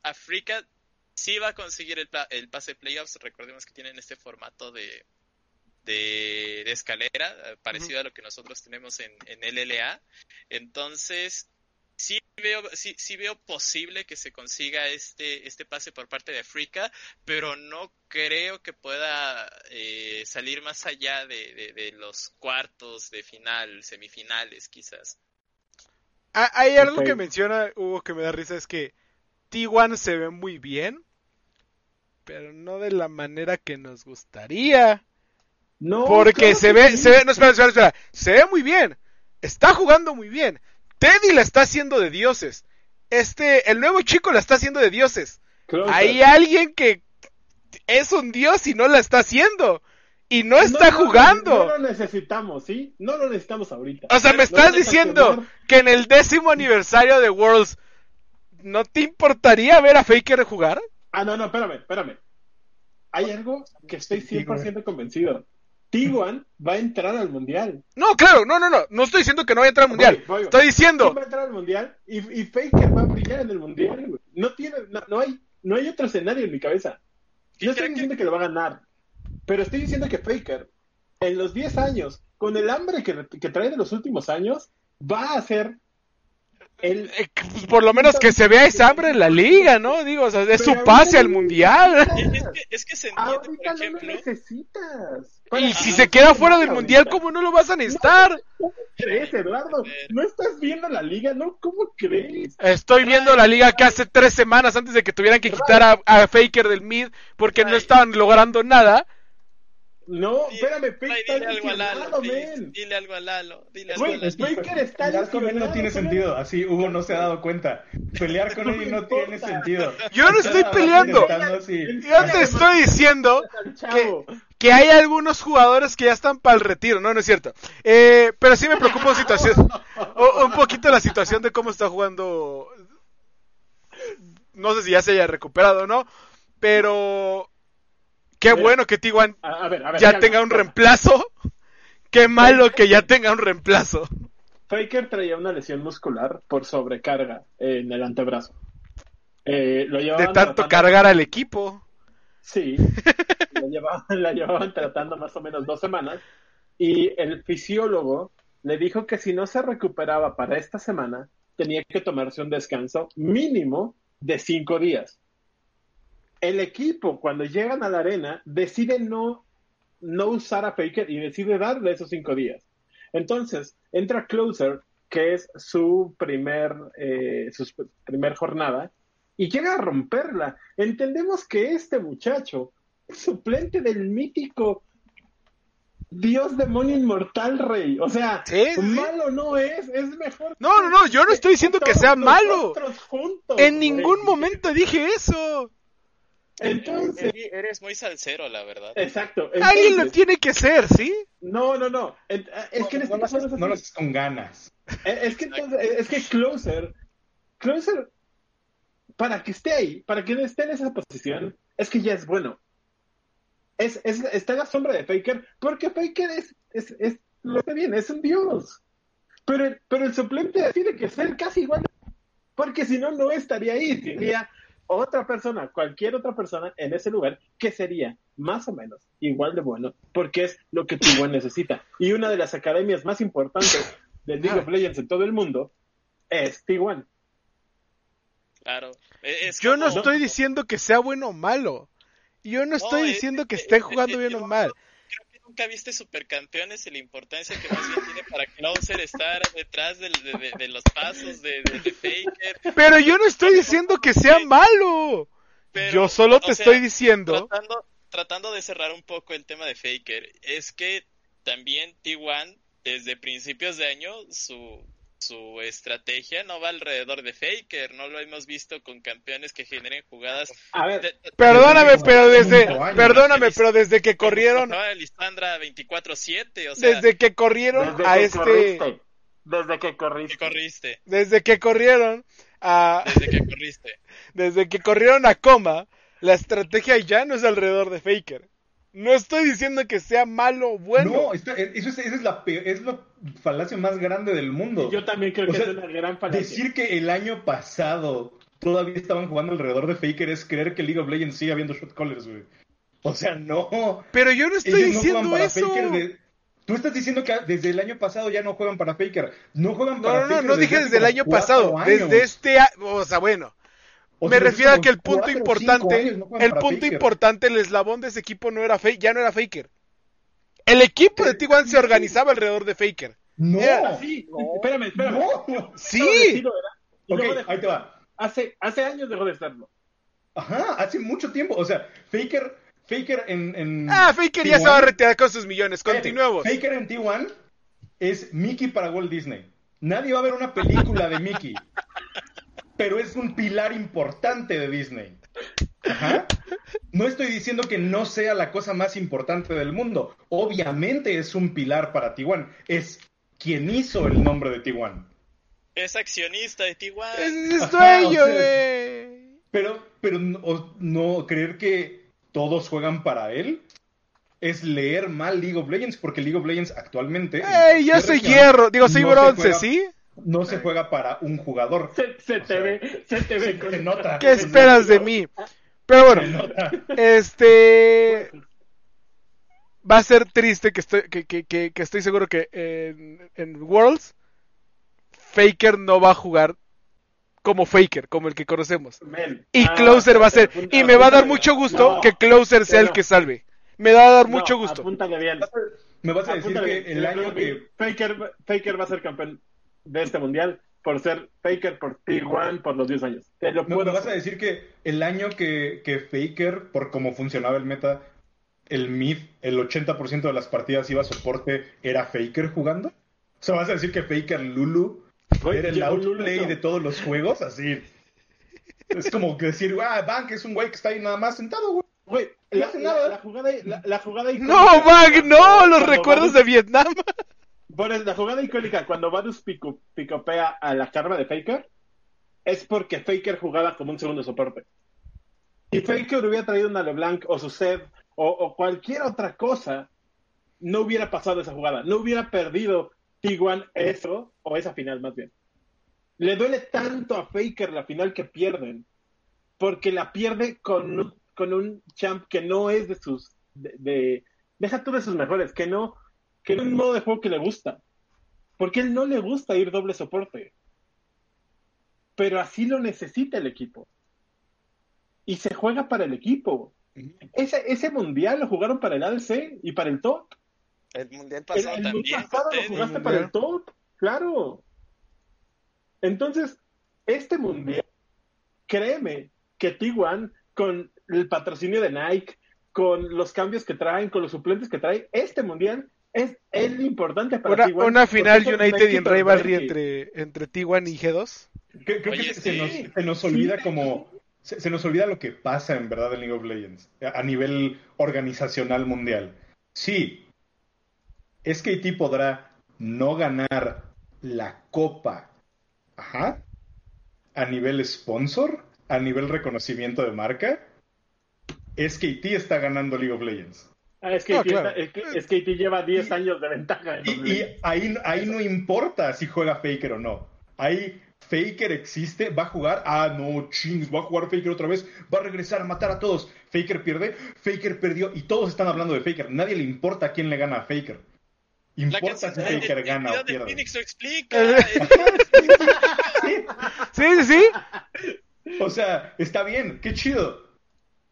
África sí va a conseguir el, el pase de playoffs. Recordemos que tienen este formato de, de, escalera, eh, parecido a lo que nosotros tenemos en, en LLA. Entonces, sí veo, sí, sí veo posible que se consiga este, este pase por parte de África, pero no creo que pueda eh, salir más allá de, de los cuartos de final, semifinales quizás. Ah, hay algo que menciona Hugo que me da risa, es que T1 se ve muy bien, pero no de la manera que nos gustaría. No, porque se ve, se ve, no, espera, espera, espera, se ve muy bien, está jugando muy bien. Teddy la está haciendo de dioses. Este, el nuevo chico la está haciendo de dioses. Hay alguien que es un dios y no la está haciendo. Y no está No, jugando. No, lo necesitamos, ¿sí? No lo necesitamos ahorita. O sea, me estás diciendo quemar- que en el décimo aniversario de Worlds no te importaría ver a Faker jugar? Ah, no, no, espérame, espérame. Hay algo que estoy Sí, güey. 100% convencido. T1 va a entrar al mundial. No, claro, no, no, no. No estoy diciendo que no vaya a entrar al mundial. Voy, voy, voy. Estoy diciendo. ¿Quién va a entrar al mundial? Y, y Faker va a brillar en el mundial, güey. No tiene, no, no hay, no hay otro escenario en mi cabeza. ¿Qué No estoy creen que- diciendo que lo va a ganar, pero estoy diciendo que Faker, en los 10 años, con el hambre que, que trae de los últimos años, va a ser el, eh, pues, por lo menos que se vea esa hambre en la liga, ¿no? Digo, o sea, es su pase al mundial. Es que, es que se entiende, por no lo necesitas. Y si se queda fuera del mundial, ¿cómo no lo vas a necesitar? ¿Cómo crees, Eduardo? ¿No estás viendo la liga? ¿No? ¿Cómo crees? Estoy viendo la liga que hace tres semanas antes de que tuvieran que quitar a, a Faker del mid porque no estaban logrando nada. No, espérame, está dile algo a Lalo. Dile algo a Lalo. Dile algo a Lalo. Faker está Pelear con él no tiene sentido. Así Hugo no se ha dado cuenta. Pelear con [laughs] él no tiene sentido. Yo no estoy peleando. Yo te estoy diciendo chavo. que hay algunos jugadores que ya están para el retiro, no, no es cierto. Eh, pero sí me preocupa la situación, o- un poquito la situación de cómo está jugando. No sé si ya se haya recuperado o no, pero qué bueno que T1 A, a ver, a ver. ya tenga un reemplazo. Qué malo que ya tenga un reemplazo. Faker traía una lesión muscular por sobrecarga en el antebrazo. Eh, lo De tanto tratando- cargar al equipo. Sí, [laughs] la llevaban, la llevaban tratando más o menos dos semanas y el fisiólogo le dijo que si no se recuperaba para esta semana, tenía que tomarse un descanso mínimo de cinco días. El equipo, cuando llegan a la arena, decide no, no usar a Faker y decide darle esos cinco días. Entonces, entra Closer, que es su primer, eh, su primer jornada, y llega a romperla. Entendemos que este muchacho es suplente del mítico Dios demonio inmortal rey. O sea, Sí, malo no es, es mejor. No, no, no, yo no estoy diciendo que sea malo. juntos, En ningún momento dije eso. Entonces, eres muy salsero, la verdad. exacto. Alguien lo entonces- tiene que ser, ¿sí? No, no, no. En- Es que en este no, no así. no lo haces con ganas. Eh, Es que entonces, es que Closer, Closer, para que esté ahí, para que esté en esa posición, es que ya es bueno. Es, es, está en la sombra de Faker, porque Faker es, es, es lo que bien, es un dios. Pero, el- pero el suplente tiene que ser casi igual, porque si no, no estaría ahí. Sería otra persona, cualquier otra persona en ese lugar, que sería más o menos igual de bueno, porque es lo que T1 necesita. Y una de las academias más importantes del League of Legends en todo el mundo es T1. Claro. E- es Yo no estoy diciendo que sea bueno o malo. Yo no estoy es- diciendo que es- estén es- jugando bien o yo- mal. Nunca viste Supercampeones y la importancia que más bien tiene para Closer estar detrás de, de- de los pasos de, Faker. Pero yo no estoy diciendo que sea malo. Pero, Yo solo te sea, estoy diciendo. Tratando, tratando de cerrar un poco el tema de Faker, es que también T1, desde principios de año, su, su estrategia no va alrededor de Faker. No lo hemos visto con campeones que generen jugadas. A ver, de- Perdóname, pero desde. Perdóname, pero desde que corrieron. Estaba Lisandra 24-7, o sea, Desde que corrieron desde a que este. corriste, desde que que corriste. corriste. Desde que corrieron a. Desde que corriste. Desde que corrieron a Coma, la estrategia ya no es alrededor de Faker. No estoy diciendo que sea malo o bueno. No, está- eso es, esa es la es la falacia más grande del mundo. Yo también creo O que sea, es una gran falacia. Decir que el año pasado todavía estaban jugando alrededor de Faker es creer que League of Legends sigue habiendo shot callers, güey. O sea, no. Pero yo no estoy Ellos no diciendo para eso. Faker de- Tú estás diciendo que desde el año pasado ya no juegan para Faker. No juegan No, para no, no, Faker no dije desde el año pasado. años. Desde este a- O sea, bueno. O me refiero a que el punto importante, años no el punto Faker. importante, el eslabón de ese equipo no era ya no era Faker. El equipo de T1 se organizaba alrededor de Faker. No. Era Sí, espérame, espérame. No. Sí. Ahí te va. hace, hace años dejó de serlo. Ajá, hace mucho tiempo. O sea, Faker, Faker en, en Ah, Faker ya T1, se va a retirar con sus millones. Continuemos. Faker en T1 es Mickey para Walt Disney. Nadie va a ver una película de Mickey. [laughs] pero es un pilar importante de Disney. Ajá. No estoy diciendo que no sea la cosa más importante del mundo. Obviamente es un pilar para T1. Es quien hizo el nombre de T1. Es accionista de T1. Ese es Ajá, sueño, o sea, güey. Pero, pero no, no creer que todos juegan para él es leer mal League of Legends, porque League of Legends actualmente. en Ey, yo soy hierro. Digo, soy no bronce, juega- ¿sí? No se juega para un jugador. Se, se te sea, ve, se te ve. Se, con- se nota. ¿Qué se esperas de mí? Pero bueno, este. Va a ser triste que estoy, que, que, que, que estoy seguro que en, en Worlds Faker no va a jugar como Faker, como el que conocemos. Y Ah, Closer va a ser. apunta- Y me va a dar mucho gusto No, que Closer sea el que salve. Me va a dar no, mucho gusto. Apúntale bien. Me vas a decir Apúntale que bien. el año que. Faker, Faker va a ser campeón de este mundial por ser Faker por T1 por los 10 años. Te lo Me, me puedo vas a decir que el año que, que Faker, por cómo funcionaba el meta, el mid, el 80% de las partidas iba a soporte, era Faker jugando. O sea, vas a decir que Faker Lulu Güey, era el Lulu, outplay no. de todos los juegos, así. Es como que decir, ah, Bank es un güey que está ahí nada más sentado, güey. Güey, No la, hace la- nada. la jugada, la, la jugada icónica. No, Bag, no, los recuerdos de Vietnam. Por eso, la jugada icónica, cuando Varus pico- picopea a la karma de Faker, es porque Faker jugaba como un segundo soporte. Si Faker hubiera traído una LeBlanc o su set o, o cualquier otra cosa, no hubiera pasado esa jugada. No hubiera perdido T1 eso, o esa final más bien. Le duele tanto a Faker la final que pierden, porque la pierde con un, con un champ que no es de sus. De, de- deja tú de sus mejores, que no que es un modo de juego que le gusta. Porque él no le gusta ir doble soporte. Pero así lo necesita el equipo. Y se juega para el equipo. Ese, ese mundial lo jugaron para el ADC y para el top. El mundial pasado el también. pasado lo jugaste El para mundial. el top. Claro. Entonces, este mundial, créeme que T1, con el patrocinio de Nike, con los cambios que traen, con los suplentes que trae, este mundial es el importante para Una, T1. una final United y en rivalry entre, entre T1 y G2. Que- Creo Oye, que se, nos, se nos olvida Sí. como... Se, se nos olvida lo que pasa en verdad en League of Legends, a a nivel organizacional mundial. Sí, SKT podrá no ganar la copa, ajá, a nivel sponsor, a nivel reconocimiento de marca. SKT está ganando League of Legends. Ah, es que claro. es que- es que lleva 10 años de ventaja. en Y, y ahí, ahí no importa si juega Faker o no. Ahí Faker existe, va a jugar. Ah, no, chings, va a jugar Faker otra vez. Va a regresar a matar a todos. Faker pierde, Faker perdió. Y todos están hablando de Faker. Nadie le importa quién le gana a Faker. Importa si de Faker gana o identidad de pierde. Phoenix lo explica. [laughs] Sí, sí, sí. O sea, está bien, qué chido.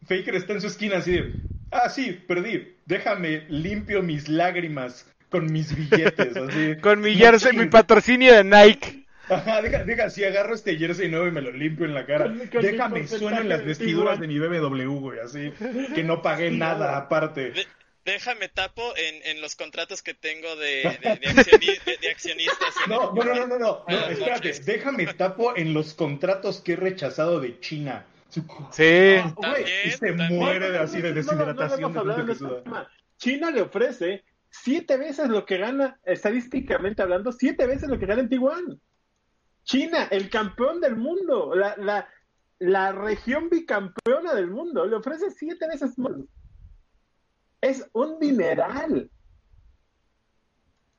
Faker está en su esquina así de, ah, sí, perdí. Déjame limpio mis lágrimas con mis billetes. Así. [laughs] Con mi jersey, mi patrocinio de Nike. Ajá, deja, deja, si agarro este jersey nuevo y me lo limpio en la cara. Con- con Déjame, sueno en las vestiduras de mi BMW, güey, así. Que no pagué [laughs] Sí, nada aparte. De- déjame tapo en, en los contratos que tengo de, de, de [laughs] accioni- de- de accionistas. No, el- no, no, no, no, no. No espérate, noches. déjame tapo en los contratos que he rechazado de China. Sí. Güey, Y se también. muere de así de No, no, no, no deshidratación de. China le ofrece siete veces lo que gana, estadísticamente hablando, siete veces lo que gana en Taiwán. China, el campeón del mundo, la, la, la región bicampeona del mundo, le ofrece siete veces más. Es un dineral.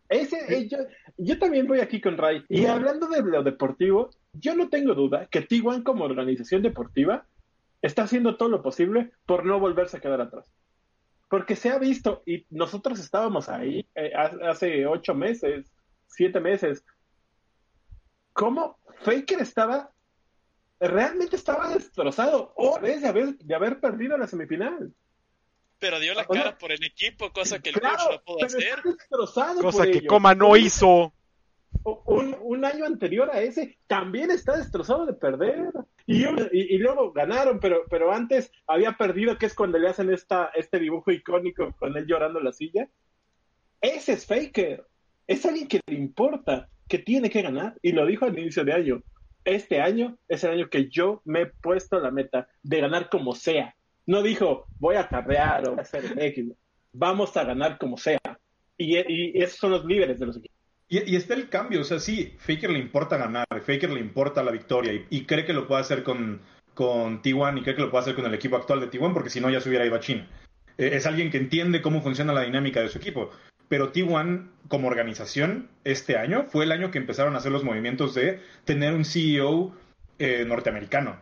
Ese, eh, yo, yo también voy aquí con Ray. Y hablando de lo deportivo, yo no tengo duda que T1 como organización deportiva está haciendo todo lo posible por no volverse a quedar atrás. Porque se ha visto, y nosotros estábamos ahí eh, ha- hace ocho meses, siete meses, cómo Faker estaba, realmente estaba destrozado, o de haber, de haber perdido la semifinal. Pero dio la O sea, cara por el equipo, cosa que el Claro, coach no pudo hacer. Cosa por que ello. Coma no hizo. Un, un año anterior a ese también está destrozado de perder. Y, y, y luego ganaron, pero, pero antes había perdido, que es cuando le hacen esta, este dibujo icónico con él llorando en la silla. Ese es Faker. Es alguien que le importa, que tiene que ganar. Y lo dijo al inicio de año. Este año es el año que yo me he puesto la meta de ganar como sea. No dijo, voy a carrear o voy a hacer X. Vamos a ganar como sea. Y, y esos son los líderes de los equipos. Y, está el cambio, o sea, sí, Faker le importa ganar, Faker le importa la victoria y, y cree que lo puede hacer con, con T1 y cree que lo puede hacer con el equipo actual de T1 porque si no ya se hubiera ido a China. Eh, es alguien que entiende cómo funciona la dinámica de su equipo. Pero T1 como organización este año fue el año que empezaron a hacer los movimientos de tener un CEO eh, norteamericano.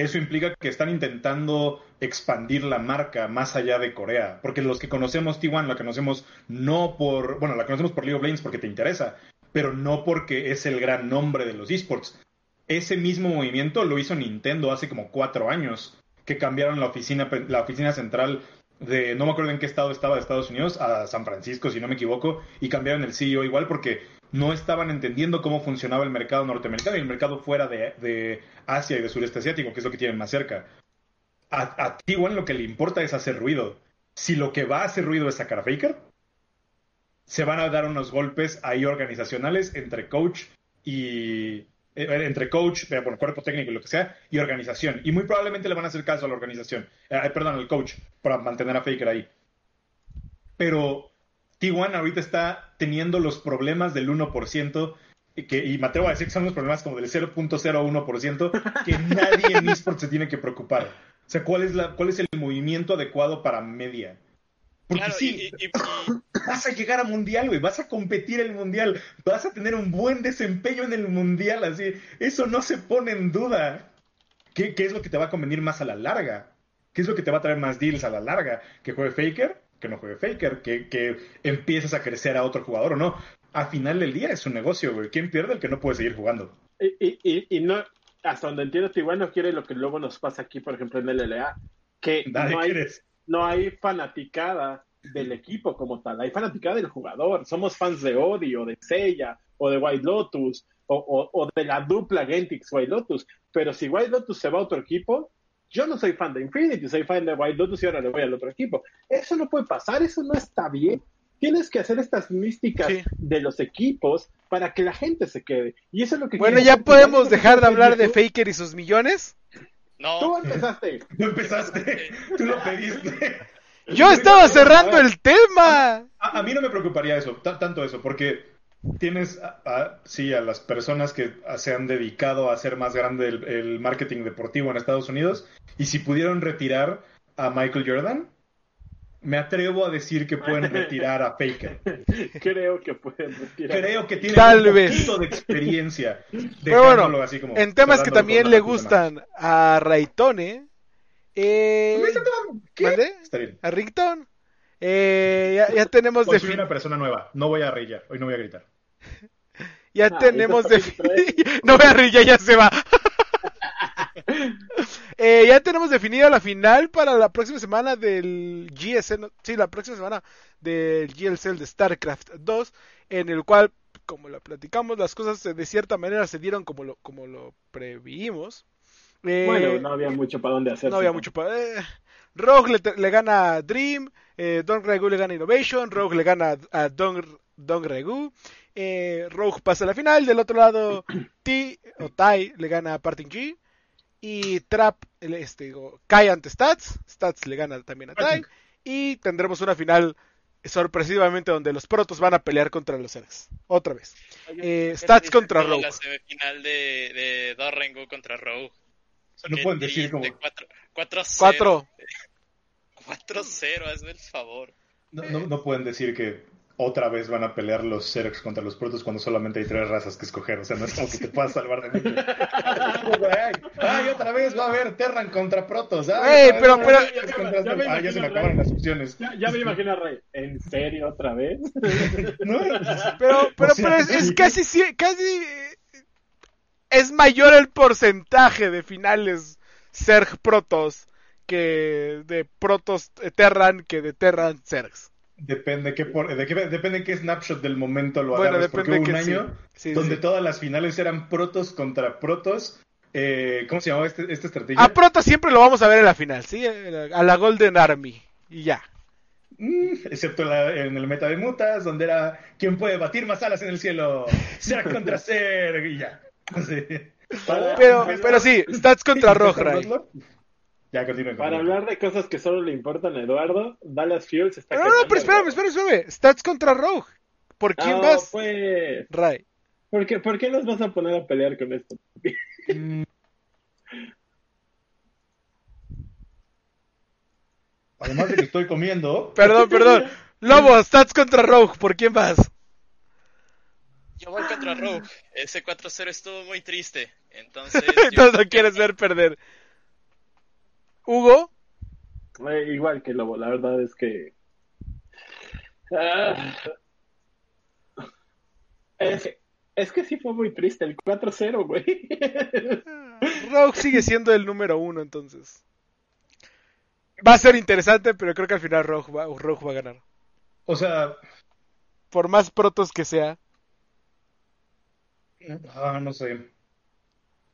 Eso implica que están intentando expandir la marca más allá de Corea. Porque los que conocemos T1 la conocemos no por. Bueno, la conocemos por League of porque te interesa, pero no porque es el gran nombre de los esports. Ese mismo movimiento lo hizo Nintendo hace como cuatro años, que cambiaron la oficina, la oficina central de, no me acuerdo en qué estado estaba de Estados Unidos, a San Francisco, si no me equivoco, y cambiaron el CEO igual porque no estaban entendiendo cómo funcionaba el mercado norteamericano y el mercado fuera de, de Asia y de sureste asiático, que es lo que tienen más cerca. A, a T1 lo que le importa es hacer ruido. Si lo que va a hacer ruido es sacar a Faker, se van a dar unos golpes ahí organizacionales entre coach y, entre coach, bueno, cuerpo técnico y lo que sea, y organización. Y muy probablemente le van a hacer caso a la organización, eh, perdón, al coach, para mantener a Faker ahí. Pero T1 ahorita está teniendo los problemas del 1%, que, y me atrevo a decir que son los problemas como del 0.01%, que [laughs] nadie en esports se tiene que preocupar. O sea, ¿cuál es, la, cuál es el movimiento adecuado para media? Porque Claro, sí, y- y- y- vas a llegar a mundial, güey, vas a competir el mundial, vas a tener un buen desempeño en el mundial, así, eso no se pone en duda. ¿Qué, qué es lo que te va a convenir más a la larga? ¿Qué es lo que te va a traer más deals a la larga? ¿Que juegue Faker? ¿Que no juegue Faker? ¿Que, que empieces a crecer a otro jugador o no? A final del día es un negocio, güey. ¿Quién pierde? El que no puede seguir jugando. Y, y, y, y no, hasta donde entiendo, igual no quiere lo que luego nos pasa aquí, por ejemplo, en LLA, que [laughs] no hay, quieres. no hay fanaticada del equipo como tal, hay fanaticada del jugador. Somos fans de Odi o de Seiya o de White Lotus o, o, o de la dupla Gentix White Lotus. Pero si White Lotus se va a otro equipo, yo no soy fan de Infinity, soy fan de White Lotus y ahora le voy al otro equipo. Eso no puede pasar, eso no está bien. Tienes que hacer estas místicas Sí. de los equipos para que la gente se quede. Y eso es lo que Bueno, ya hacer podemos T1, dejar de hablar de. Faker y sus millones. no, Tú empezaste. [laughs] Tú empezaste, tú lo pediste. Yo estaba cerrando el tema. A, a mí no me preocuparía eso, ta- tanto eso, porque tienes, a- a- sí, a las personas que se han dedicado a hacer más grande el, el marketing deportivo en Estados Unidos, y si pudieron retirar a Michael Jordan, me atrevo a decir que pueden [laughs] retirar a Faker. Creo que pueden retirar. Creo que tienen Tal un vez. poquito de experiencia. [laughs] Pero bueno, así como En temas que también le gustan a Raitone. Eh, bien. A Ringtone. Eh, ya, ya tenemos Hoy soy una persona nueva, no voy a reír, hoy no voy a gritar. [laughs] Ya Ah, tenemos. [laughs] No voy a reír, ya, ya se va. [laughs] Eh, ya tenemos definida la final para la próxima semana del GSL. no, Sí, la próxima semana del GSL de StarCraft 2. En el cual, como lo platicamos, las cosas de cierta manera se dieron como lo, como lo previmos. Eh, Bueno, no había mucho para dónde hacer. no había mucho para. Eh, Rogue le, le gana a Dream, eh, Don Regu le gana a Innovation, Rogue le gana a Don, Don Regu, eh, Rogue pasa a la final, del otro lado [clears throat] T o Tai le gana a Parting G y Trap el- este, digo, cae ante Stats, Stats le gana también a Tai y tendremos una final sorpresivamente donde los protos van a pelear contra los Zergs, otra vez. Eh, Stats contra Rogue. La semifinal de, de Dorrengu contra Rogue. No pueden decir como... triste, cuatro- 4-0. 4 4-0, hazme el favor. No, no, no pueden decir que otra vez van a pelear los Zergs contra los Protoss cuando solamente hay tres razas que escoger. O sea, no es como que te puedas salvar de mucho. [laughs] ay, ay, otra vez va a haber Terran contra Protoss. Ay, pero- pero- ya Ah, ya se me imagino, acabaron las opciones. Ya, ya me imagino a Rey. ¿En serio otra vez? [laughs] ¿No? Pero, pero, O sea, pero es, es sí. casi, casi es mayor el porcentaje de finales Zerg Protoss que de Protoss eh, Terran que de Terran Zergs. Depende qué por, de qué, depende qué snapshot del momento lo Bueno, agarres, porque hubo un que sí. año Sí, donde sí. todas las finales eran Protoss contra Protoss. Eh, ¿Cómo se llamaba este, esta estrategia? A Protoss siempre lo vamos a ver en la final, ¿sí? A la Golden Army. Y ya. Mm, excepto la- en el meta de mutas, donde era ¿quién puede batir más alas en el cielo? Zerg [laughs] contra Zerg y ya. [laughs] Para- Pero, pues, pero sí, Stats contra [laughs] ¿Y Rogue Ray. Bloodlord? Ya continúen. Para hablar de cosas que solo le importan a Eduardo, Dallas Fuel se está No, no, pero espérame, espérame, espérame. Stats contra Rogue. ¿Por quién No, vas? pues, Ray. ¿por qué, ¿por qué nos vas a poner a pelear con esto? Mm. [laughs] Además de que estoy comiendo. Perdón, perdón. Lobo, stats contra Rogue. ¿Por quién vas? Yo voy contra Rogue. Ese 4-0 estuvo muy triste. [laughs] Entonces. yo Entonces creo no quieres ver perder. Hugo, Eh, igual que Lobo, la verdad es que. Ah. Es, es que sí fue muy triste el 4-0, güey. [laughs] Rogue sigue siendo el número uno, entonces. Va a ser interesante, pero creo que al final Rogue va, Rogue va a ganar. O sea, Por más protos que sea. ah, no sé.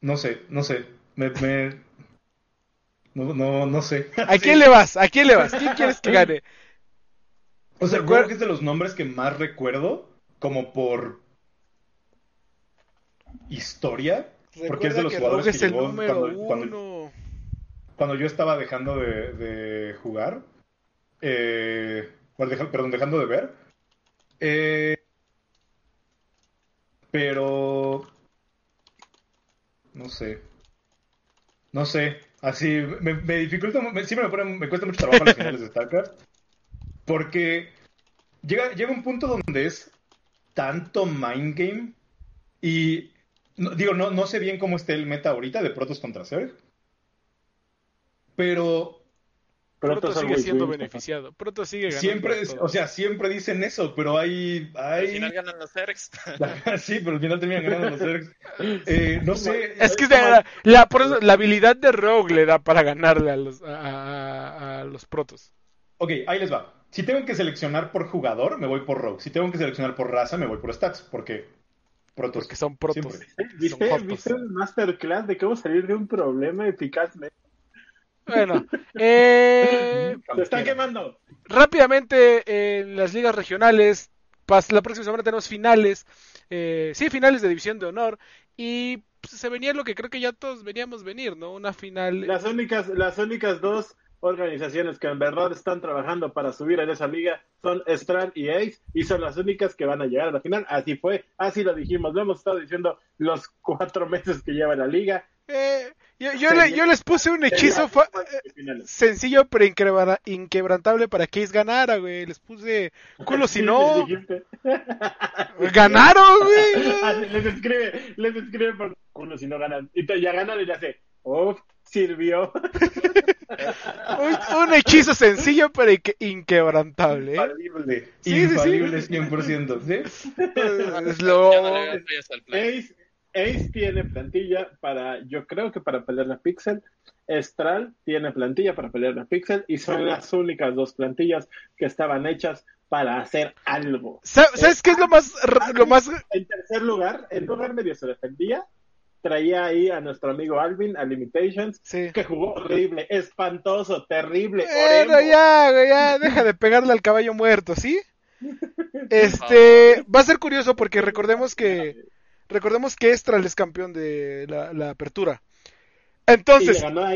No sé, no sé. Me, me- No, no, no sé. ¿A [laughs] quién le vas? ¿A quién le vas? ¿Quién quieres que [laughs] gane? O sea, creo que es de los nombres que más recuerdo, como por historia, porque es de los que jugadores Rogue que es el llegó número cuando, cuando, uno. cuando yo estaba dejando de, de jugar, eh, perdón, dejando de ver. Eh, pero no sé, no sé, así me, dificulta, me- siempre me, pone- me cuesta mucho trabajo las finales de StarCraft, porque llega, llega un punto donde es tanto mind game y digo, no, no sé bien cómo esté el meta ahorita de Protoss contra Zerg, pero Proto sigue siendo beneficiado. Proto sigue ganando. siempre, o sea, siempre dicen eso, pero hay, Al hay... final ganan los Zergs. [laughs] sí, pero al final terminan ganando los Zergs. Eh, no sé, Es que la, la- habilidad de Rogue le da para ganarle a los, a, a- a los protos. ok, ahí les va. Si tengo que seleccionar por jugador, me voy por Rogue. Si tengo que seleccionar por raza, me voy por Stats, porque Protoss. Porque son protos. ¿Viste, Son ¿Viste un masterclass de cómo salir de un problema eficazmente? Bueno, eh, [laughs] Se están quemando. rápidamente en las ligas regionales, la próxima semana tenemos finales, eh, sí, finales de división de honor y pues, se venía lo que creo que ya todos veníamos venir, ¿no? Una final. Las únicas, las únicas dos organizaciones que en verdad están trabajando para subir en esa liga son Strand y Ace y son las únicas que van a llegar a la final. Así fue, así lo dijimos, lo hemos estado diciendo los cuatro meses que lleva la liga. Eh, yo, yo le- yo les puse un hechizo fa- sencillo pero inquebra- inquebrantable para que Ace ganara, güey. Les puse culo [laughs] si Sí, no. Ganaron, güey. [laughs] Les escribe, les escribe por culo si no ganan. Y te, ya ganan y le hace, oh, sirvió. [laughs] Un, un hechizo sencillo pero inque- inquebrantable. ¿eh? Infalible. Sí, sí, sí. infalible 100%. ¿sí? Es lo- Ya no le. Ace, Ace tiene plantilla para, yo creo que para pelear la Pixel. Estral tiene plantilla para pelear la Pixel y son las únicas dos plantillas que estaban hechas para hacer algo. Sa- ¿Sabes qué es lo más, r- lo más En tercer lugar, el lugar medio se defendía. Traía ahí a nuestro amigo Alvin, a Limitations, Sí. que jugó horrible, espantoso, terrible. Bueno, Oremo. ya, ya, deja de pegarle al caballo muerto, ¿sí? [laughs] Este, va a ser curioso porque recordemos que, recordemos que Estral es campeón de la, la apertura. Y Entonces, ganó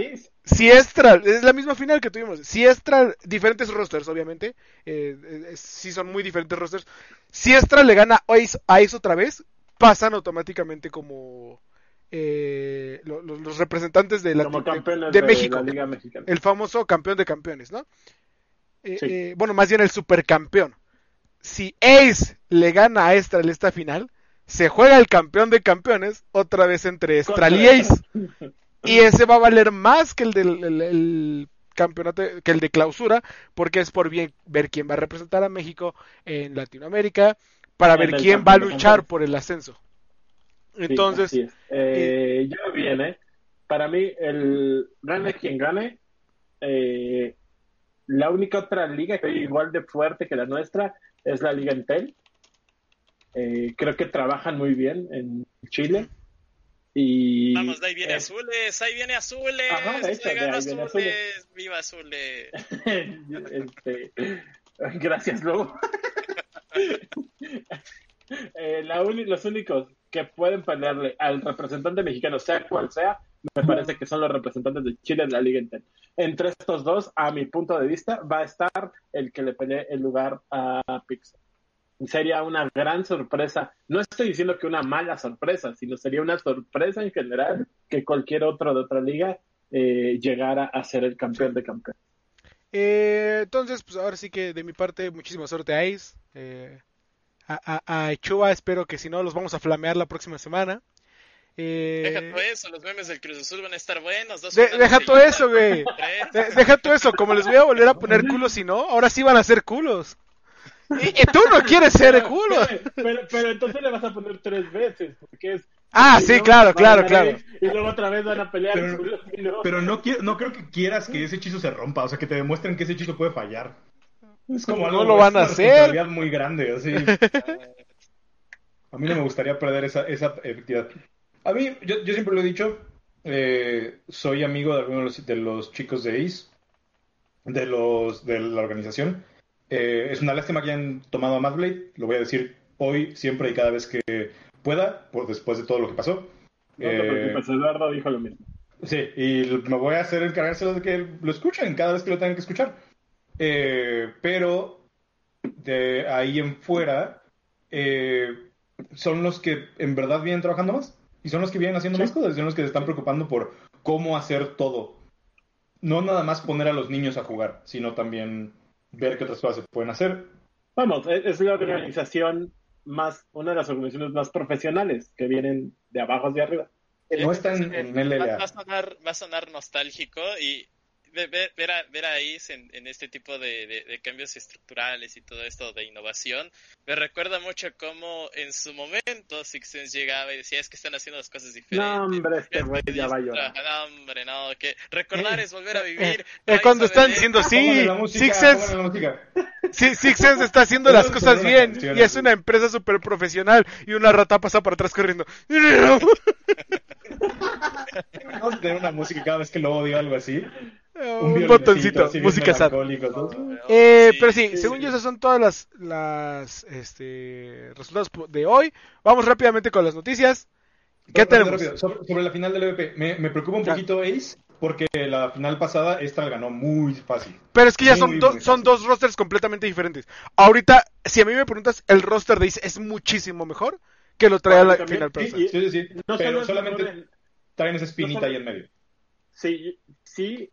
si Estral, es la misma final que tuvimos, si Estral, diferentes rosters, obviamente, eh, eh, sí son muy diferentes rosters, si Estral le gana a Ace, a Ace otra vez, pasan automáticamente como eh, lo- lo- los representantes de, la, como de- de de, México la Liga Mexicana. el famoso campeón de campeones, ¿no? Eh, Sí. eh, bueno, más bien el supercampeón. Si Ace le gana a Estral esta final, se juega el campeón de campeones otra vez entre Estral y ese va a valer más que el del el- el campeonato, que el de clausura, porque es por bien ver quién va a representar a México en Latinoamérica, para En ver quién va a luchar por el ascenso. Entonces. Eh, yo bien, ¿eh? Para mí, el gane quien gane, eh, la única otra liga que es igual de fuerte que la nuestra es la Liga Entel. Eh, creo que trabajan muy bien en Chile. Y Vamos, de ahí viene eh, Azules, ahí viene Azules, Ajá, de hecho, ahí de gana ahí viene Azules, viva Azules. [laughs] este, gracias, Lobo. [laughs] Eh, la los únicos que pueden pelearle al representante mexicano, sea cual sea, me parece que son los representantes de Chile en la Liga entera. Entre estos dos, a mi punto de vista, va a estar el que le pelee el lugar a Pixar. Sería una gran sorpresa. No estoy diciendo que una mala sorpresa, sino sería una sorpresa en general que cualquier otro de otra liga eh, llegara a ser el campeón de campeón. Eh, entonces, pues ahora sí que de mi parte, muchísima suerte a Ace. Eh, a, a, a Echua, espero que si no, los vamos a flamear la próxima semana. Eh... Deja todo eso, los memes del Cruz Azul van a estar buenos. Dos de, deja todo eso, güey. De, deja todo eso, como les voy a volver a poner culos si no, ahora sí van a ser culos. Y, tú no quieres ser [laughs] culo. Pero, pero, entonces le vas a poner tres veces, porque es... Ah, sí, claro, claro, claro. Y luego otra vez van a pelear. Pero, no. pero no, quiero, no creo que quieras que ese hechizo se rompa, o sea, que te demuestren que ese hechizo puede fallar. Es como no algo, lo van a es una hacer. responsabilidad muy grande, así. [laughs] A mí no me gustaría perder esa, esa efectividad. A mí, yo, yo siempre lo he dicho, eh, soy amigo de algunos de los, de los chicos de Ace, de los de la organización. Eh, es una lástima que hayan tomado a Madblade, lo voy a decir hoy, siempre y cada vez que pueda, por después de todo lo que pasó. No te preocupes, Eduardo dijo lo mismo. Sí, y me voy a hacer encargárselo de que lo escuchen cada vez que lo tengan que escuchar. Eh, pero de ahí en fuera eh, son los que en verdad vienen trabajando más y son los que vienen haciendo Sí. más cosas, son los que se están preocupando por cómo hacer todo. No nada más poner a los niños a jugar, sino también ver qué otras cosas se pueden hacer. Vamos, es, es la organización más, una de las organizaciones más profesionales que vienen de abajo hacia arriba. No están en LLA. Va a sonar, va a sonar nostálgico y ve- ve- ver a, ver a Ace en, en este tipo de, de- de cambios estructurales y todo esto de innovación me recuerda mucho cómo en su momento Six Sense llegaba y decía es que están haciendo las cosas diferentes. No, hombre, este Es güey ya va a llorar. trabaja". No, hombre, no, que recordar Eh, es volver a Eh, vivir. eh, Ay, cuando están diciendo sí, música, Six Sense, [laughs] sí, Six Sense está haciendo las cosas bien y es una empresa súper profesional y una rata pasa por atrás corriendo. [laughs] Vamos a tener una música cada vez que lo odio algo así. Un, violinecito botoncito, así música sad. Eh, sí, pero sí, sí, según sí. yo esas son todas las, las este, resultados de hoy. Vamos rápidamente con las noticias. ¿Qué Rápido, tenemos? rápido. Sobre, sobre la final del EVP, me, me preocupa un poquito Ace, porque la final pasada esta la ganó muy fácil. Pero es que ya Muy, son, do- muy son dos rosters completamente diferentes. Ahorita, si a mí me preguntas, el roster de Ace es muchísimo mejor que lo trae a la también- final pasada. Sí, sí, sí. No pero solamente traen esa espinita no solo- ahí en medio. Sí, sí,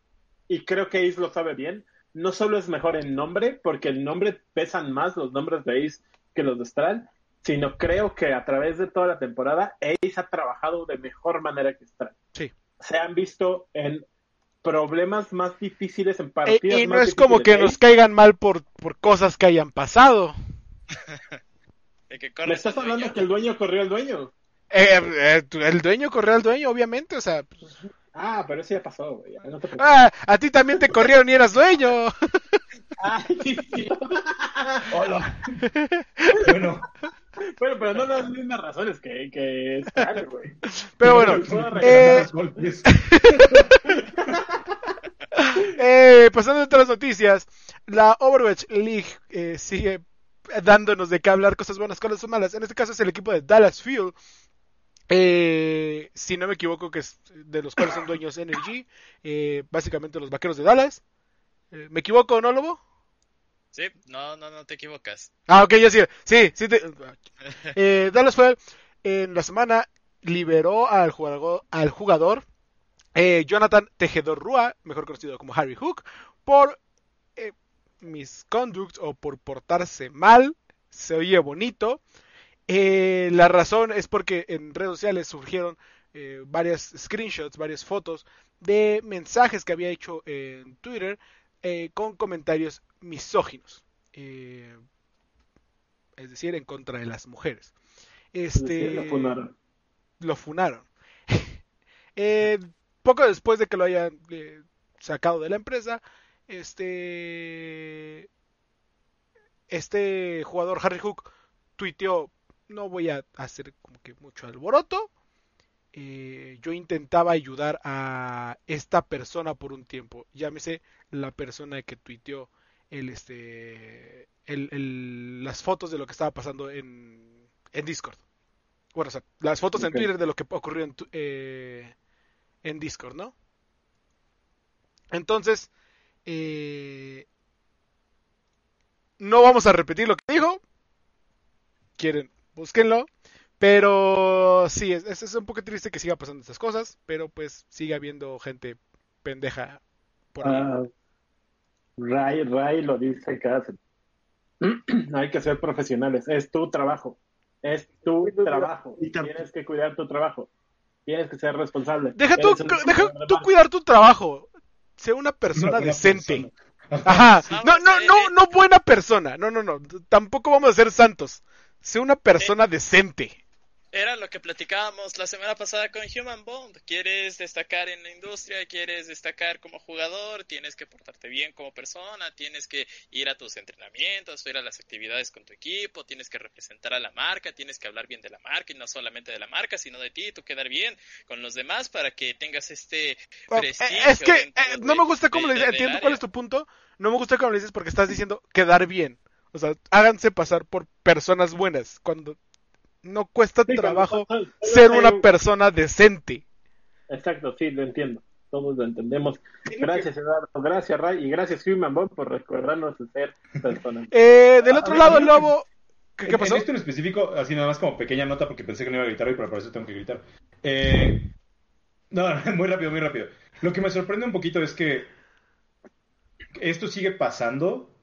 y creo que Ace lo sabe bien. No solo es mejor en nombre, porque el nombre pesan más los nombres de Ace que los de Stral, sino creo que a través de toda la temporada Ace ha trabajado de mejor manera que Stral. Sí. Se han visto en problemas más difíciles, en Eh, partidas y no más es como que nos caigan mal por, por cosas que hayan pasado. [laughs] Que ¿Me estás hablando dueño. que el dueño corrió al dueño? Eh, eh, el dueño corrió al dueño, obviamente, o sea. pues, Ah, pero eso ya pasó, güey. no te ah, a ti también te corrieron y eras dueño. [laughs] Ay, sí, sí. Hola. [laughs] bueno, Bueno, pero no las mismas razones que, que Stral, güey. Pero bueno, eh. [laughs] Eh, pasando a otras noticias, la Overwatch League eh, sigue dándonos de qué hablar cosas buenas, cosas malas. En este caso es el equipo de Dallas Fuel. Eh, si no me equivoco, que es de los cuales son dueños [coughs] Energy, eh, básicamente los vaqueros de Dallas. Eh, ¿Me equivoco o no, Lobo? Sí, no, no, no te equivocas. Ah, ok, ya sí. Sí, sí. te- [laughs] Eh, Dallas Fuel en la semana liberó al jugador, al jugador eh, Jonathan Tejedor Rúa, mejor conocido como Harry Hook, por eh, misconduct o por portarse mal. Se oye bonito. Eh, la razón es porque en redes sociales surgieron eh, varias screenshots, varias fotos de mensajes que había hecho en Twitter eh, con comentarios misóginos. Eh, es decir, en contra de las mujeres. Este, lo funaron. lo funaron. [laughs] Eh, poco después de que lo hayan eh, sacado de la empresa, este este jugador Harry Hook tuiteó no voy a hacer como que mucho alboroto. Eh, yo intentaba ayudar a esta persona por un tiempo. Llámese la persona que tuiteó el este el- el- las fotos de lo que estaba pasando en, en Discord. Bueno, o sea, las fotos en. Twitter de lo que ocurrió en, tu- eh, en Discord, ¿no? Entonces, eh, no vamos a repetir lo que dijo. Quieren, búsquenlo. Pero sí, es, es, un poco triste que siga pasando estas cosas, pero pues sigue habiendo gente pendeja por ahí. Ah, Ray, Ray lo dice cada [clears throat] Hay que ser profesionales, es tu trabajo. Es tu trabajo. Tienes que cuidar tu trabajo. Tienes que ser responsable. Deja tú, deja tú cuidar tu trabajo. Sé una persona decente. Ajá. No, no, no, no buena persona. No, no, no. Tampoco vamos a ser santos. Sé una persona decente era lo que platicábamos la semana pasada con Human Bond. Quieres destacar en la industria, quieres destacar como jugador, tienes que portarte bien como persona, tienes que ir a tus entrenamientos, ir a las actividades con tu equipo, tienes que representar a la marca, tienes que hablar bien de la marca y no solamente de la marca, sino de ti, tú quedar bien con los demás para que tengas este prestigio. es que eh, no me gusta cómo le dices, entiendo cuál es tu punto, no me gusta cómo le dices porque estás diciendo quedar bien. O sea, háganse pasar por personas buenas cuando no cuesta trabajo ser una persona decente. Exacto, sí, lo entiendo. Todos lo entendemos. Gracias, Eduardo. Gracias, Ray. Y gracias, Human Bomb, por recordarnos ser personas. [laughs] Eh, del otro lado, el lobo. ¿Qué, ¿Qué, pasó? En esto en específico, así nada más como pequeña nota, porque pensé que no iba a gritar hoy, pero por eso tengo que gritar. Eh, no, [laughs] muy rápido, muy rápido. Lo que me sorprende un poquito es que esto sigue pasando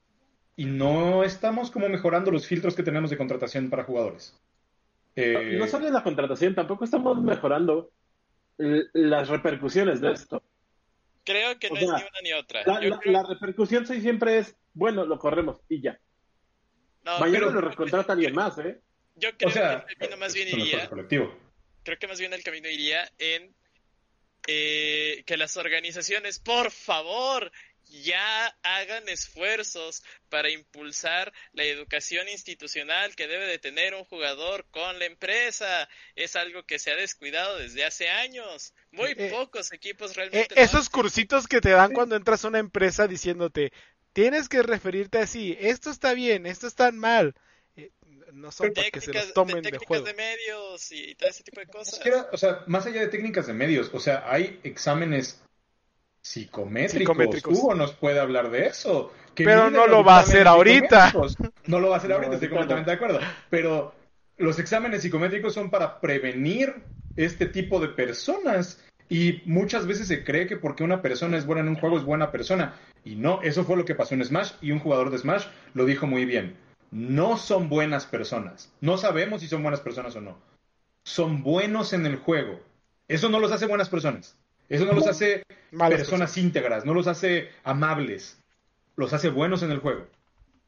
y no estamos como mejorando los filtros que tenemos de contratación para jugadores. Eh, no solo en la contratación, tampoco estamos mejorando las repercusiones de esto. Creo que no es ni una ni otra. La, repercusión siempre es, bueno, lo corremos y ya. No, Mañana lo recontrata alguien más, ¿eh? Yo creo que el camino más bien iría. Creo que más bien el camino iría en eh, que las organizaciones, por favor, ya hagan esfuerzos para impulsar la educación institucional que debe de tener un jugador con la empresa. Es algo que se ha descuidado desde hace años. Muy eh, pocos equipos eh, realmente. esos cursitos que te dan cuando entras a una empresa diciéndote, tienes que referirte así, esto está bien, esto está mal. Eh, no son para que se los tomen de, juego. de medios y todo ese tipo de cosas. o sea, más allá de técnicas de medios, o sea, hay exámenes psicométricos. Hugo nos puede hablar de eso. Pero no lo va a hacer ahorita. No lo va a hacer ahorita, estoy completamente de acuerdo. Pero los exámenes psicométricos son para prevenir este tipo de personas. Y muchas veces se cree que porque una persona es buena en un juego es buena persona. Y no, eso fue lo que pasó en Smash y un jugador de Smash lo dijo muy bien. No son buenas personas. No sabemos si son buenas personas o no. Son buenos en el juego. Eso no los hace buenas personas. Eso no los hace personas íntegras, no los hace amables, los hace buenos en el juego.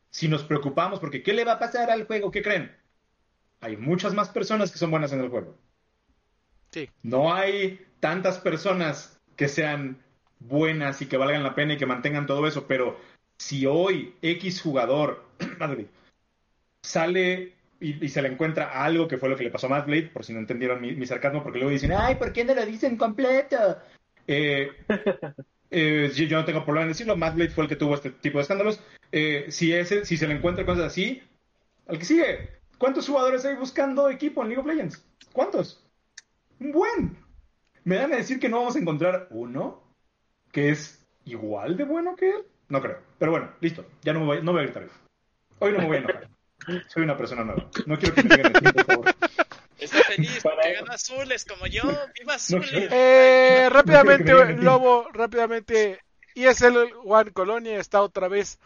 Si nos preocupamos porque ¿qué le va a pasar al juego? ¿Qué creen? Hay muchas más personas que son buenas en el juego. Sí. No hay tantas personas que sean buenas y que valgan la pena y que mantengan todo eso, pero si hoy X jugador [clears throat] sale y, se le encuentra algo que fue lo que le pasó a Matt Blade, por si no entendieron mi, sarcasmo, porque luego dicen, ay, ¿por qué no lo dicen completo? Eh, [laughs] eh, yo no tengo problema en decirlo, Matt Blade fue el que tuvo este tipo de escándalos. Eh, si, ese, si se le encuentra cosas así, al que sigue, ¿cuántos jugadores hay buscando equipo en League of Legends? ¿Cuántos? Un buen. ¿Me dan a decir que no vamos a encontrar uno que es igual de bueno que él? No creo. Pero bueno, listo. Ya no, me voy, no voy a gritar. Hoy no me voy a enojar. Soy una persona nueva. No quiero que me digan el por favor. Está feliz porque azules como yo. ¡Viva azules! eh, rápidamente, Lobo, rápidamente. ESL One Colonia está otra vez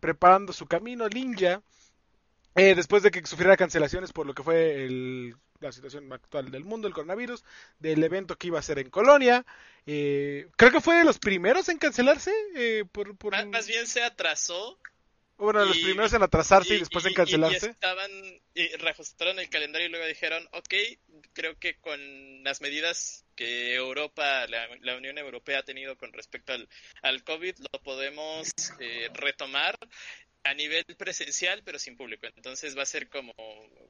preparando su camino. Ninja, eh, después de que sufriera cancelaciones por lo que fue el, la situación actual del mundo, el coronavirus, del evento que iba a ser en Colonia. Eh, creo que fue de los primeros en cancelarse. Eh, por, por... más bien se atrasó bueno, los primeros en atrasarse y, después en cancelarse. Y estaban, y reajustaron el calendario y luego dijeron, ok, creo que con las medidas que Europa, la, Unión Europea ha tenido con respecto al, al COVID, lo podemos eh, retomar a nivel presencial, pero sin público. Entonces va a ser como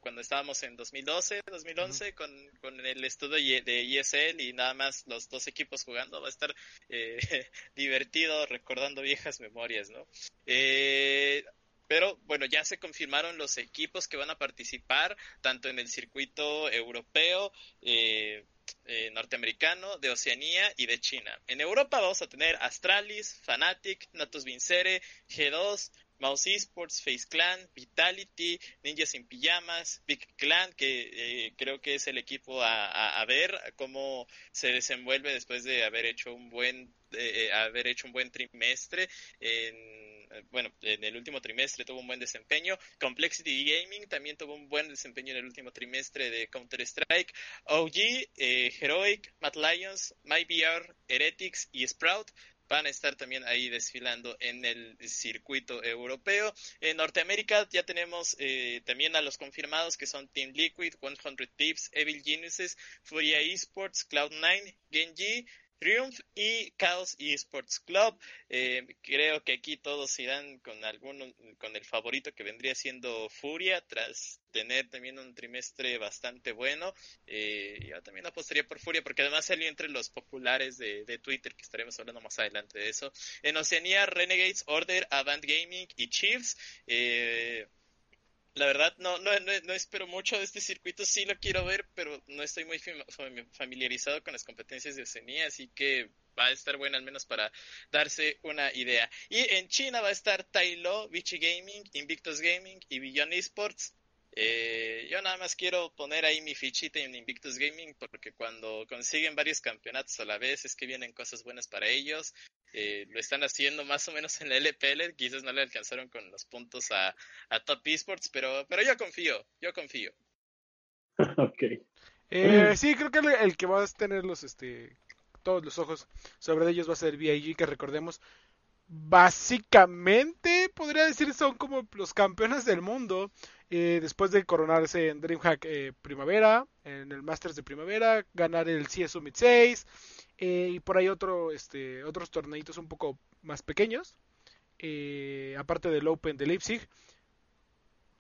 cuando estábamos en 2012, 2011, con, con el estudio de ESL y nada más los dos equipos jugando. Va a estar eh, [laughs] divertido recordando viejas memorias, ¿no? Eh, pero bueno, ya se confirmaron los equipos que van a participar, tanto en el circuito europeo, eh, eh, norteamericano, de Oceanía y de China. En Europa vamos a tener Astralis, Fnatic, Natus Vincere, G2, Mouse Esports, Face Clan, Vitality, Ninjas sin Pijamas, Big Clan, que eh, creo que es el equipo a, ver cómo se desenvuelve después de haber hecho un buen eh, haber hecho un buen trimestre en bueno, en el último trimestre tuvo un buen desempeño. Complexity Gaming también tuvo un buen desempeño en el último trimestre de Counter-Strike. OG, eh, Heroic, Mad Lions, MyBR, Heretics y Sprout van a estar también ahí desfilando en el circuito europeo. En Norteamérica ya tenemos eh, también a los confirmados que son Team Liquid, 100 Tips, Evil Geniuses, Furia Esports, Cloud9, Genji, Triumph y Chaos Esports Club. Eh, creo que aquí todos irán con alguno, con el favorito que vendría siendo Furia, tras tener también un trimestre bastante bueno. Eh, yo también apostaría por Furia, porque además salió entre los populares de, Twitter, que estaremos hablando más adelante de eso. En Oceanía, Renegades, Order, Avant Gaming y Chiefs. Eh, la verdad no, no, no, espero mucho de este circuito, sí lo quiero ver, pero no estoy muy familiarizado con las competencias de Oceanía, así que va a estar bueno al menos para darse una idea. Y en China va a estar Tailo, Vichy Gaming, Invictus Gaming y Beyond Esports. Eh, yo nada más quiero poner ahí mi fichita en Invictus Gaming porque cuando consiguen varios campeonatos a la vez es que vienen cosas buenas para ellos. Eh, lo están haciendo más o menos en la LPL, quizás no le alcanzaron con los puntos a, Top Esports, pero, pero yo confío, yo confío. [laughs] ok. Eh, sí, creo que el, que va a tener los, este, todos los ojos sobre ellos va a ser VIG, que recordemos, básicamente podría decir son como los campeones del mundo eh, después de coronarse en DreamHack eh, Primavera, en el Masters de Primavera, ganar el CS Summit 6 eh, y por ahí otro, este, otros torneitos un poco más pequeños, eh, aparte del Open de Leipzig,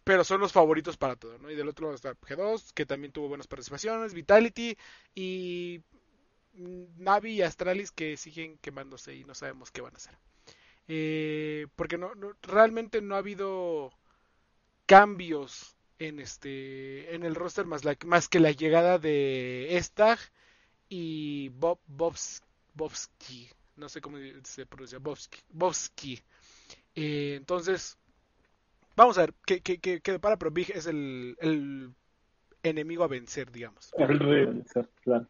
pero son los favoritos para todo, ¿no? Y del otro lado está G2, que también tuvo buenas participaciones, Vitality y Navi y Astralis que siguen quemándose y no sabemos qué van a hacer. Porque no, realmente no ha habido cambios en este en el roster más, más que la llegada de Stag y Bob Bobsky, no sé cómo se pronuncia, Bobsky. Eh, entonces, vamos a ver qué, qué, qué, para, pero Big es el, el, enemigo a vencer, digamos. El rey a vencer, claro.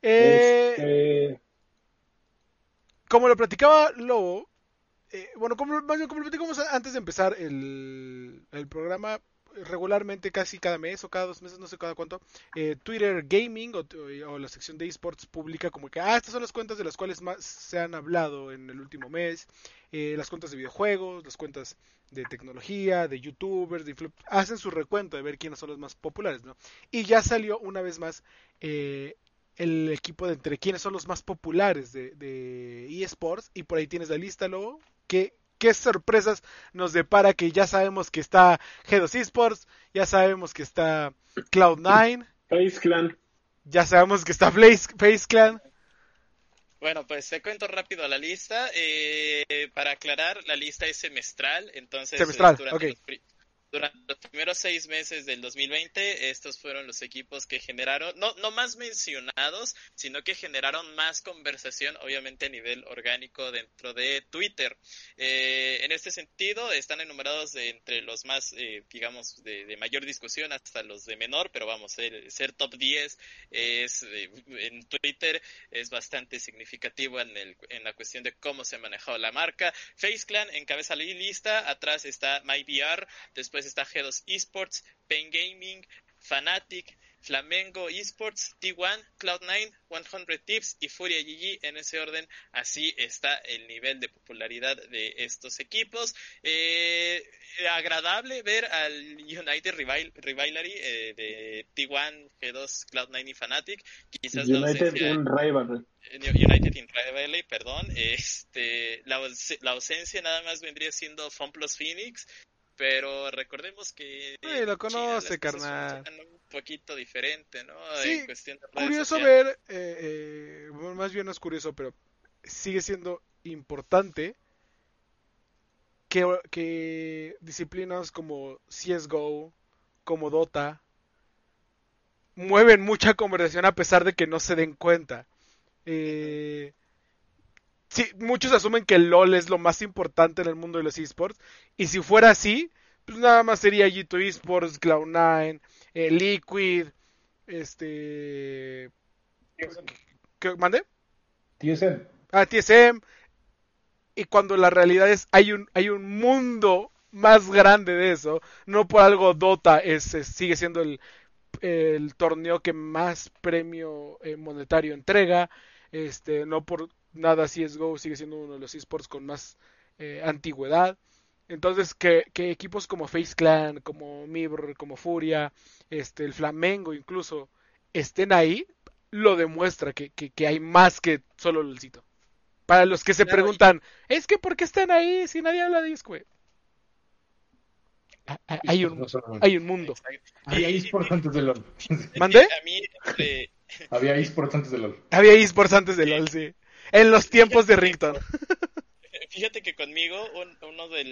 Eh, este, como lo platicaba Lobo, eh, bueno, como, como lo platicamos antes de empezar el, el programa, regularmente casi cada mes o cada dos meses, no sé cada cuánto, eh, Twitter Gaming o, la sección de esports publica como que, ah, estas son las cuentas de las cuales más se han hablado en el último mes, eh, las cuentas de videojuegos, las cuentas de tecnología, de youtubers, de hacen su recuento de ver quiénes son los más populares, ¿no? Y ya salió una vez más eh, el equipo de entre quiénes son los más populares de, de eSports y por ahí tienes la lista luego que qué sorpresas nos depara que ya sabemos que está G2 Esports, ya sabemos que está Cloud9, Face Clan. Ya sabemos que está Face Clan. Bueno, pues te cuento rápido la lista. Eh, para aclarar, la lista es semestral, entonces semestral, durante los primeros seis meses del 2020, estos fueron los equipos que generaron, no, no más mencionados, sino que generaron más conversación, obviamente a nivel orgánico dentro de Twitter. Eh, en este sentido, están enumerados entre los más, eh, digamos, de, mayor discusión hasta los de menor, pero vamos, ser, ser top 10 es, eh, en Twitter es bastante significativo en, el, en la cuestión de cómo se ha manejado la marca. Face Clan encabeza la lista, atrás está MyVR, después está G2 Esports, Pain Gaming, Fanatic, Flamengo Esports, T1, Cloud9, 100 Tips y Furia GG en ese orden. Así está el nivel de popularidad de estos equipos. Eh, agradable ver al United Rivalry eh, de T1, G2, Cloud9 y Fnatic. Quizás United in Rivalry. Eh, United in Rivalry, perdón. Este, la, la ausencia nada más vendría siendo FunPlus Phoenix pero recordemos que lo conoce carnal. un poquito diferente no sí, curioso ver eh, eh, más bien no es curioso pero sigue siendo importante que, que disciplinas como CSGO como Dota mueven mucha conversación a pesar de que no se den cuenta. Eh, sí, muchos asumen que el LOL es lo más importante en el mundo de los esports. Y si fuera así, pues nada más sería G2 Esports, Cloud9, eh, Liquid, este... ¿Qué, ¿Mande? TSM. Ah, TSM. Y cuando la realidad es, hay un, hay un mundo más grande de eso. No por algo Dota es, es- sigue siendo el, el torneo que más premio eh, monetario entrega. Este, no por nada CSGO sigue siendo uno de los esports con más eh, antigüedad. Entonces, que, que equipos como Face Clan, como Mibr, como Furia, este, el Flamengo incluso, estén ahí, lo demuestra que, que, que hay más que solo LOLcito. Para los que se Claro, y- preguntan, es que ¿por qué están ahí si nadie habla de güey?". Ah, ah, Hay un, hay un mundo. Había esports antes de LOL. ¿Mandé? A mí, este, Había esports antes de LOL. Había esports antes de LOL, sí. En los tiempos de Rington. [laughs] Fíjate que conmigo un- uno de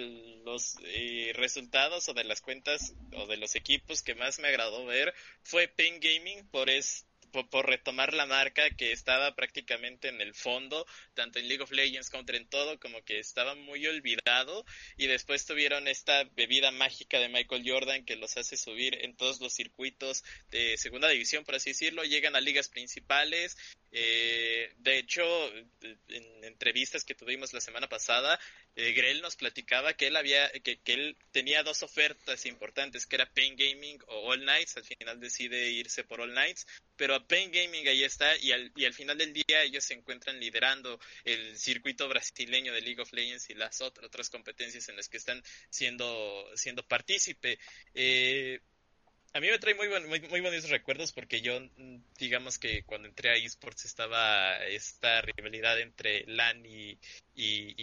los eh, resultados o de las cuentas o de los equipos que más me agradó ver fue Pain Gaming por es por, por retomar la marca que estaba prácticamente en el fondo, tanto en League of Legends como en todo, como que estaba muy olvidado y después tuvieron esta bebida mágica de Michael Jordan que los hace subir en todos los circuitos de segunda división, por así decirlo, llegan a ligas principales, eh, de hecho, en entrevistas que tuvimos la semana pasada, eh, Grell nos platicaba que él había, que, que él tenía dos ofertas importantes, que era Pain Gaming o All Nights, al final decide irse por All Nights, pero a Pain Gaming ahí está y al, y al final del día ellos se encuentran liderando el circuito brasileño de League of Legends y las otras, competencias en las que están siendo, siendo partícipe. Eh, a mí me trae muy, muy, muy bonitos recuerdos porque yo, digamos que cuando entré a esports estaba esta rivalidad entre LAN y,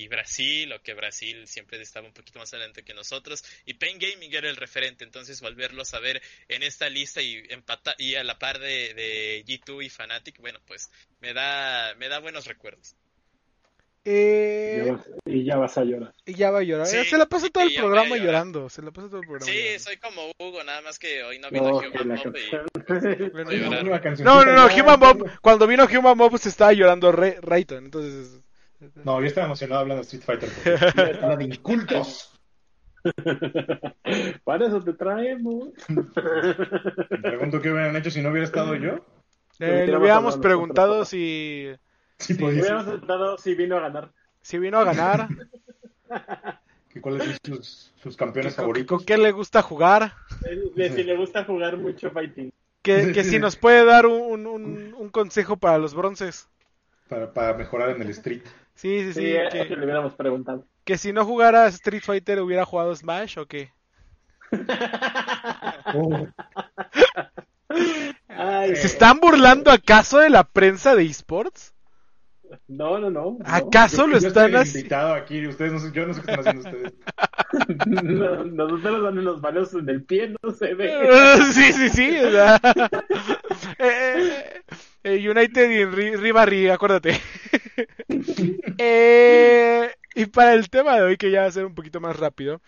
Brasil, o que Brasil siempre estaba un poquito más adelante que nosotros, y Pain Gaming era el referente, entonces volverlos a ver en esta lista y empata y a la par de, de G2 y Fnatic, bueno, pues me da, me da buenos recuerdos. Eh, Ya vas- y ya vas a llorar. y ya va a llorar. Sí, se la pasa todo el programa llorando. Se la pasa todo el programa Sí, llorando. soy como Hugo, nada más que hoy no vino [laughs] No, Human y- cancioncita No, no, no, Human. Mob, cuando vino Human Mob se estaba llorando Re- Rayton, entonces... No, yo estaba emocionado hablando de Street Fighter. Habla [laughs] de incultos. [laughs] Para eso te traemos. Me pregunto qué hubieran hecho si no hubiera estado yo. Eh, le hubiéramos preguntado si, Sí, podía ser. Hubiéramos dado si vino a ganar. si vino a ganar, [laughs] ¿Que ¿Cuáles son sus, sus campeones con, favoritos? con qué le gusta jugar, De si le gusta jugar mucho fighting. que, que si nos puede dar un, un, un consejo para los bronces. Para, para mejorar en el Street. Sí, sí, sí, Sí, eso que, le hubiéramos preguntado. que si no jugara Street Fighter hubiera jugado Smash o qué. Oh, [laughs] Ay, ¿Se están burlando acaso de la prensa de esports? No, no, no. no. ¿Acaso lo yo están estoy haciendo? invitado aquí. Ustedes no sé, yo no sé qué están haciendo ustedes. [laughs] No, nosotros dan unos balos en el pie, no se ve. [laughs] sí, sí, sí. o sea, [laughs] eh, eh, United y Ri- Rivalry, acuérdate. Eh, y para el tema de hoy, que ya va a ser un poquito más rápido,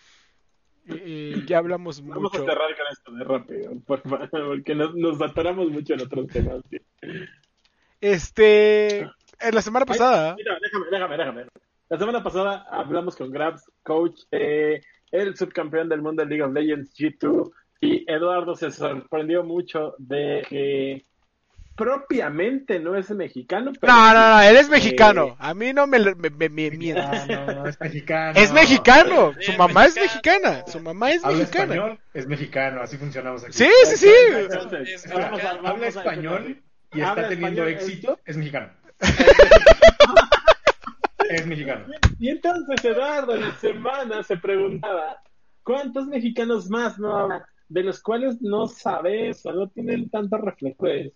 eh, ya hablamos Vamos a mucho. cerrar con esto de rápido, por favor, porque nos, nos atoramos mucho en otros temas. tío. Este, en la semana pasada, Mira, déjame, déjame, déjame. La semana pasada hablamos con Grabs, coach, eh, el subcampeón del mundo de League of Legends G2, y Eduardo se sorprendió mucho de que propiamente no es mexicano, pero no, no, no, él es Eh, mexicano. A mí no me, me, me- me mientas. Ah, no, no, es mexicano. Es mexicano. Sí, Su es mamá es mexicana. Su mamá es Habla mexicana. español, es mexicano. Así funcionamos aquí. Sí, sí, sí. Entonces, Es vamos a- mexicano. vamos Habla español y está teniendo español, es- éxito, es mexicano. Es mexicano. Y entonces Eduardo en la semana se preguntaba, ¿cuántos mexicanos más no habrá? De los cuales no sabes o no tienen tantos reflectores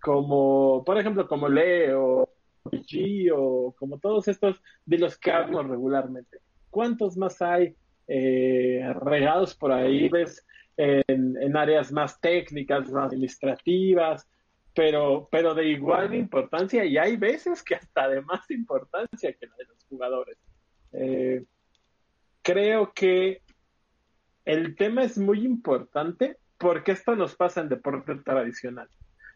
como, por ejemplo, como Leo, G o como todos estos de los que hablo regularmente. ¿Cuántos más hay eh, regados por ahí? ¿Ves? En áreas más técnicas, más administrativas, pero, pero de igual importancia y hay veces que hasta de más importancia que la de los jugadores. Eh, creo que el tema es muy importante porque esto nos pasa en deporte tradicional.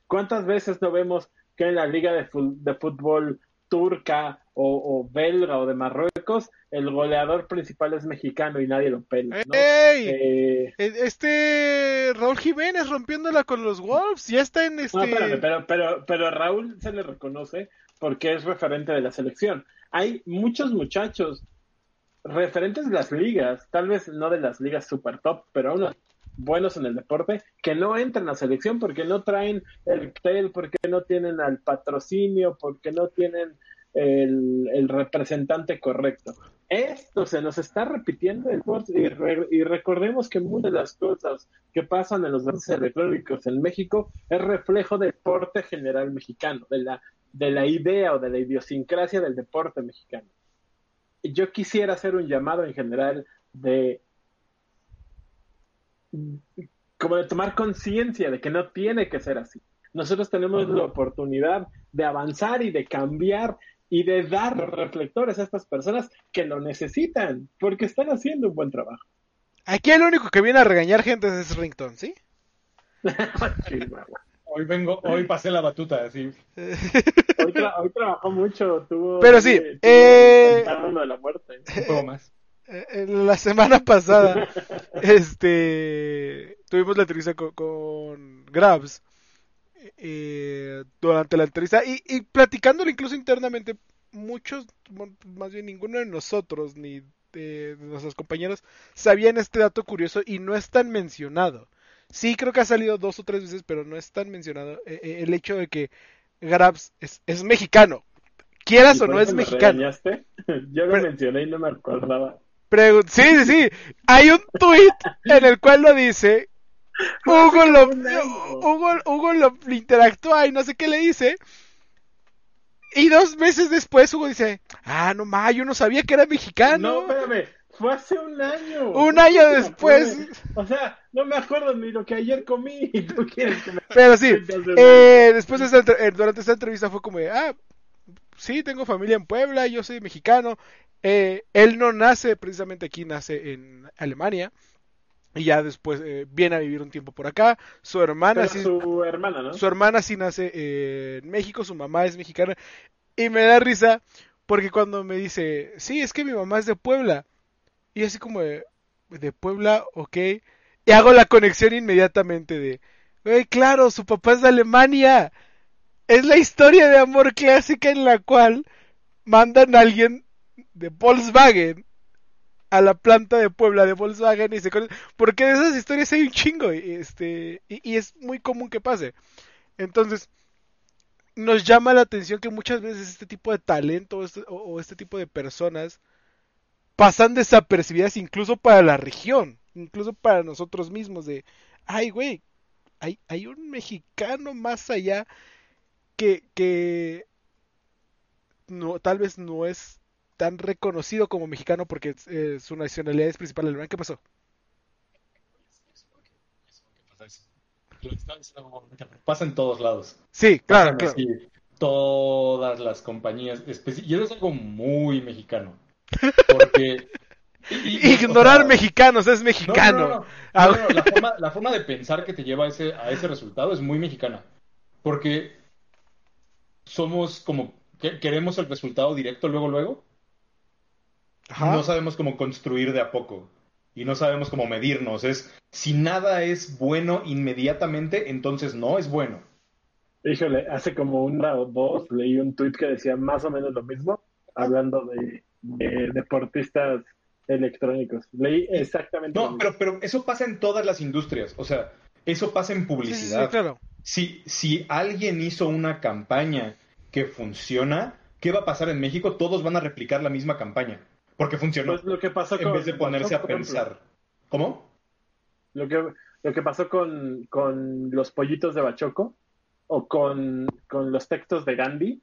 ¿Cuántas veces no vemos que en la liga de, de fútbol turca o, belga o de Marruecos, el goleador principal es mexicano y nadie lo pela. ¿no? Eh, este Raúl Jiménez rompiéndola con los Wolves, ya está en este. No, pero, pero, pero Raúl se le reconoce porque es referente de la selección. Hay muchos muchachos referentes de las ligas, tal vez no de las ligas super top, pero aún buenos en el deporte, que no entran a selección porque no traen el tel, porque no tienen al patrocinio, porque no tienen el, representante correcto. Esto se nos está repitiendo y, y, recordemos que muchas de las cosas que pasan en los deportes electrónicos en México es reflejo del deporte general mexicano, de la, de la idea o de la idiosincrasia del deporte mexicano. Yo quisiera hacer un llamado en general de como de tomar conciencia de que no tiene que ser así. Nosotros tenemos la oportunidad de avanzar y de cambiar y de dar reflectores a estas personas que lo necesitan, porque están haciendo un buen trabajo. Aquí el único que viene a regañar gente es Rington, ¿sí? [laughs] hoy vengo, hoy pasé la batuta, así. hoy, trabajó mucho, tuvo... Pero sí, eh... de la muerte. Un poco más. Eh, la semana pasada, [laughs] este, tuvimos la entrevista con, Grabs eh, durante la entrevista y, y platicándolo incluso internamente, muchos, más bien ninguno de nosotros ni de, nuestros compañeros sabían este dato curioso y no es tan mencionado. Sí, creo que ha salido dos o tres veces, pero no es tan mencionado eh, el hecho de que Grabs es, es mexicano. Quieras o no es mexicano. [laughs] Yo lo mencioné y no me acordaba sí, sí, sí. Hay un tweet en el cual lo dice. [laughs] Hugo lo, Hugo, Hugo lo interactúa y no sé qué le dice. Y dos meses después Hugo dice, ah, no más, yo no sabía que era mexicano. No, espérame, fue hace un año. Un año después. O sea, no me acuerdo ni lo que ayer comí. [laughs] ¿Tú quieres que me... Pero sí, eh, después de esta, eh, durante esta entrevista fue como ah, sí, tengo familia en Puebla, yo soy mexicano. Eh, él no nace precisamente aquí, nace en Alemania. Y ya después eh, viene a vivir un tiempo por acá. Su hermana sí. Su hermana, ¿no? Su hermana sí nace eh, en México, su mamá es mexicana. Y me da risa porque cuando me dice, sí, es que mi mamá es de Puebla. Y así como de, de Puebla, ok. Y hago la conexión inmediatamente de, güey, claro, su papá es de Alemania. Es la historia de amor clásica en la cual mandan a alguien de Volkswagen a la planta de Puebla de Volkswagen y se porque de esas historias hay un chingo este y, es muy común que pase. Entonces nos llama la atención que muchas veces este tipo de talento o este, este tipo de personas pasan desapercibidas incluso para la región incluso para nosotros mismos de ay güey hay, hay un mexicano más allá que, que no, tal vez no es tan reconocido como mexicano porque eh, su nacionalidad es principal alemán. ¿Qué pasó? Pasa en todos lados. Sí, claro, claro. todas las compañías. Y eso es algo muy mexicano. Porque. [laughs] Ignorar mexicanos es mexicano. la, forma, de pensar que te lleva a ese, a ese resultado es muy mexicana. Porque somos como. queremos el resultado directo luego, luego no sabemos cómo construir de a poco y no sabemos cómo medirnos. Es si nada es bueno inmediatamente, entonces no es bueno. Híjole, hace como una o dos leí un tweet que decía más o menos lo mismo, hablando de, deportistas electrónicos. Leí exactamente. No, pero, pero eso pasa en todas las industrias. O sea, eso pasa en publicidad. claro. Si, si alguien hizo una campaña que funciona, ¿qué va a pasar en México? Todos van a replicar la misma campaña. Porque funcionó. Pues lo que pasó en vez de ponerse a pensar. ¿Cómo? Lo que, lo que pasó con, con los pollitos de Bachoco o con, con los textos de Gandhi,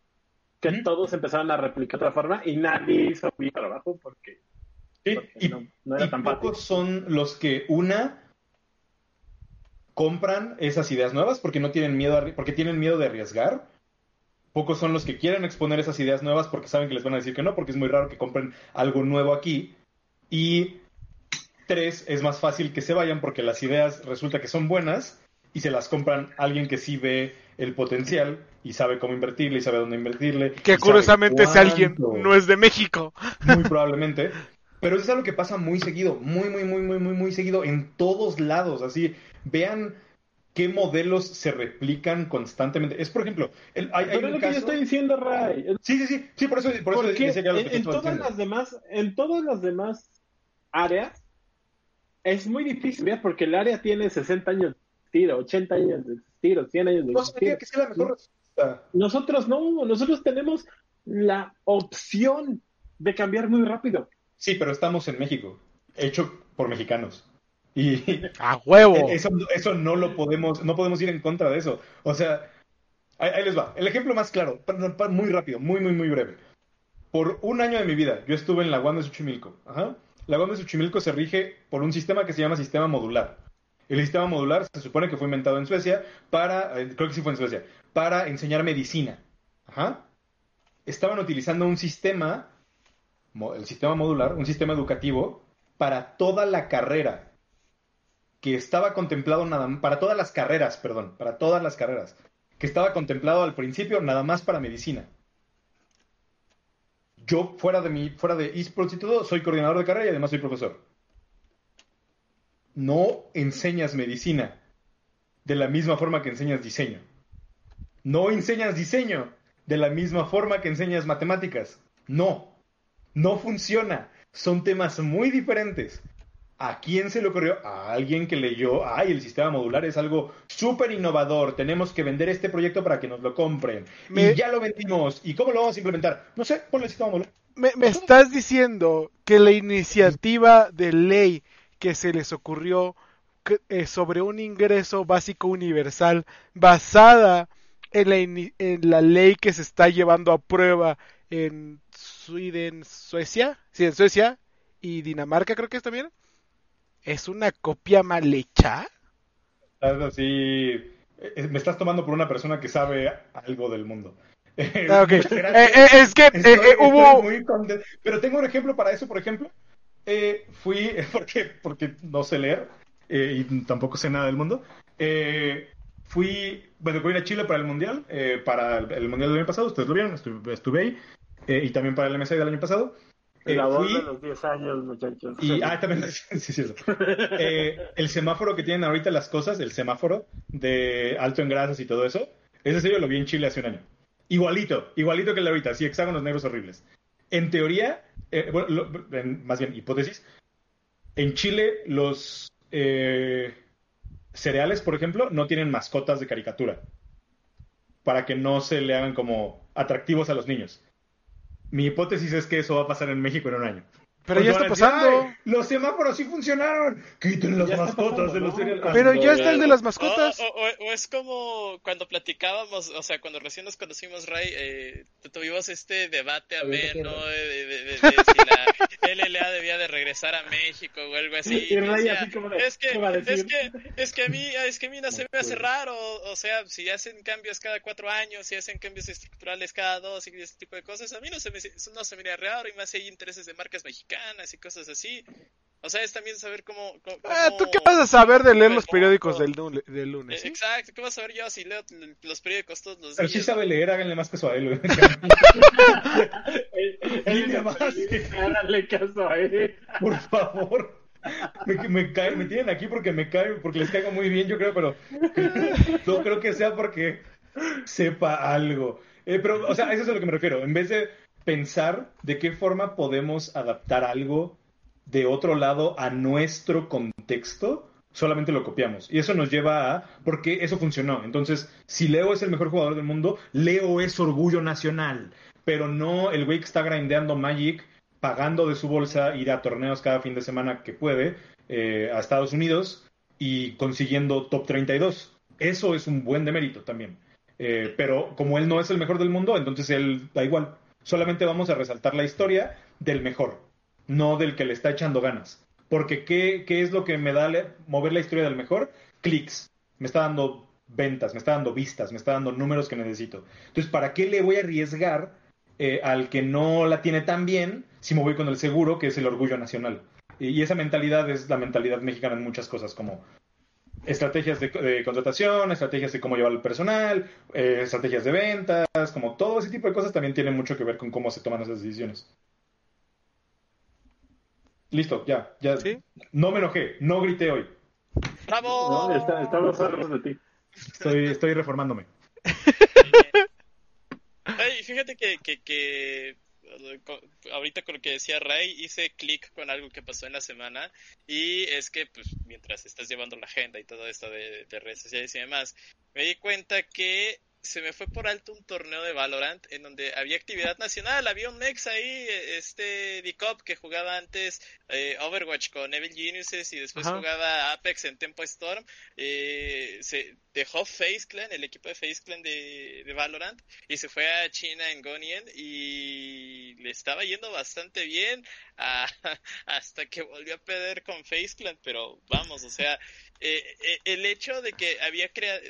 que todos empezaron a replicar de otra forma y nadie hizo mi trabajo porque, sí, y, no, era tan pocos son los que una compran esas ideas nuevas porque no tienen miedo porque tienen miedo de arriesgar Pocos son los que quieren exponer esas ideas nuevas porque saben que les van a decir que no, porque es muy raro que compren algo nuevo aquí. Y Tres, es más fácil que se vayan porque las ideas resulta que son buenas y se las compran alguien que sí ve el potencial y sabe cómo invertirle y sabe dónde invertirle. Que curiosamente ese alguien no es de México. Muy probablemente. Pero eso es algo que pasa muy seguido, muy, muy, muy, muy, muy, muy seguido en todos lados. Así, vean qué modelos se replican constantemente. Es, por ejemplo, el, hay, hay Pero es lo que yo estoy diciendo, Ray. Sí, sí, sí, sí, por eso, por eso decía que era lo en, que todas diciendo. las demás, en todas las demás áreas es muy difícil, ¿verdad? porque el área tiene 60 años de existir, 80 años de existir, o 100 años de No existir. sabía que sea la mejor respuesta. Nosotros no, nosotros tenemos la opción de cambiar muy rápido. Sí, pero estamos en México, hecho por mexicanos. Y [laughs] A huevo. eso, eso no lo podemos, no podemos ir en contra de eso. O sea, ahí, ahí les va. El ejemplo más claro, muy rápido, muy, muy, muy breve. Por un año de mi vida, yo estuve en la UAM de Xochimilco. Ajá. La UAM de Xochimilco se rige por un sistema que se llama sistema modular. El sistema modular se supone que fue inventado en Suecia para, eh, creo que sí fue en Suecia, para enseñar medicina. Ajá. Estaban utilizando un sistema, el sistema modular, un sistema educativo para toda la carrera que estaba contemplado nada para todas las carreras, perdón, para todas las carreras, que estaba contemplado al principio nada más para medicina. Yo fuera de mi fuera de esports y soy coordinador de carrera y además soy profesor. No enseñas medicina de la misma forma que enseñas diseño. No enseñas diseño de la misma forma que enseñas matemáticas. No. No funciona. Son temas muy diferentes. ¿A quién se le ocurrió? A alguien que leyó, ay, el sistema modular es algo súper innovador, tenemos que vender este proyecto para que nos lo compren. Me- Y ya lo vendimos. ¿Y cómo lo vamos a implementar? No sé, ponle el sistema modular. Me, me estás diciendo que la iniciativa de ley que se les ocurrió que- eh, sobre un ingreso básico universal basada en la, en la ley que se está llevando a prueba en Sweden, Suecia, sí, en Suecia y Dinamarca creo que es también, es una copia mal hecha. Estás así, eh, me estás tomando por una persona que sabe algo del mundo. [laughs] Ah, ok. Muchas gracias. Eh, eh, es que eh, Estoy- eh, hubo... muy. Pero tengo un ejemplo para eso, por ejemplo. Eh, fui, [laughs] porque, porque no sé leer eh, y tampoco sé nada del mundo. Eh, fui, bueno, voy a ir a Chile para el Mundial, eh, para el, el Mundial del año pasado, ustedes lo vieron, estuve, estuve ahí. Eh, y también para el MSI del año pasado. Eh, la voz fui- de los 10 años, muchachos. y, ah, también, [laughs] sí, sí, eso. Eh, el semáforo que tienen ahorita las cosas, el semáforo de alto en grasas y todo eso, ese serio lo vi en Chile hace un año. Igualito, igualito que el de ahorita, sí, hexágonos negros horribles. En teoría, eh, bueno, lo- en- más bien hipótesis, en Chile los eh, cereales, por ejemplo, no tienen mascotas de caricatura para que no se le hagan como atractivos a los niños. Mi hipótesis es que eso va a pasar en México en un año. Pero Porque ya está a decir, pasando. "Ay, los semáforos sí funcionaron. Quiten las Ya mascotas pasando, de los ¿no? Pero no, ya está el de las mascotas. O, o- o es como cuando platicábamos, o sea, cuando recién nos conocimos, Ray, eh, tuvimos este debate ameno de, de- de- de- de si la LLA debía de regresar a México o algo así. Y Ray decía, así como de, es que, es que, es que a mí, es que a mí no se me hace raro, o sea, si hacen cambios cada cuatro años, si hacen cambios estructurales cada dos y ese tipo de cosas, a mí no se me, no se me haría raro, y más si hay intereses de marcas mexicanas y cosas así. O sea, es también saber cómo... cómo- Ah, ¿Tú cómo- qué vas a saber de leer los cómo- periódicos del, lun- del lunes? Eh, sí? Exacto, ¿qué vas a ver yo si leo los periódicos todos los Pero días? sí sabe leer, háganle más caso a él. [laughs] él- más. [laughs] Háganle caso a él. Por favor. Me, me, cae- me tienen aquí porque me cae, porque les caigo muy bien, yo creo, pero [laughs] no creo que sea porque sepa algo. Eh, pero, o sea, eso es a lo que me refiero. En vez de pensar de qué forma podemos adaptar algo de otro lado a nuestro contexto, solamente lo copiamos. Y eso nos lleva a, porque eso funcionó. Entonces, si Leo es el mejor jugador del mundo, Leo es orgullo nacional. Pero no el güey que está grindeando Magic, pagando de su bolsa ir a torneos cada fin de semana que puede eh, a Estados Unidos y consiguiendo top 32. Eso es un buen demérito también. Eh, pero como él no es el mejor del mundo, entonces él da igual. Solamente vamos a resaltar la historia del mejor, no del que le está echando ganas. Porque ¿qué, qué es lo que me da mover la historia del mejor? Clics. Me está dando ventas, me está dando vistas, me está dando números que necesito. Entonces, ¿para qué le voy a arriesgar eh, al que no la tiene tan bien si me voy con el seguro, que es el orgullo nacional? Y esa mentalidad es la mentalidad mexicana en muchas cosas, como estrategias de, de contratación, estrategias de cómo llevar el personal, eh, estrategias de ventas, como todo ese tipo de cosas también tiene mucho que ver con cómo se toman esas decisiones. Listo, ya, ya. ¿Sí? No me enojé, no grité hoy. ¡Bravo! No, está- estamos de ti. Estoy, estoy reformándome. [laughs] Ay, fíjate que, que, que ahorita con lo que decía Ray, hice clic con algo que pasó en la semana y es que pues mientras estás llevando la agenda y todo esto de, de redes sociales y demás, me di cuenta que se me fue por alto un torneo de Valorant en donde había actividad nacional, había un Mex ahí, eh, este D-Cop que jugaba antes eh, Overwatch con Evil Geniuses y después Ajá. jugaba Apex en Tempo Storm, eh, se dejó FaZe Clan, el equipo de FaZe Clan de, de Valorant, y se fue a China en Gonien y le estaba yendo bastante bien [laughs] a- hasta que volvió a perder con FaZe Clan, pero vamos, o sea, eh, eh, el hecho de que había creado,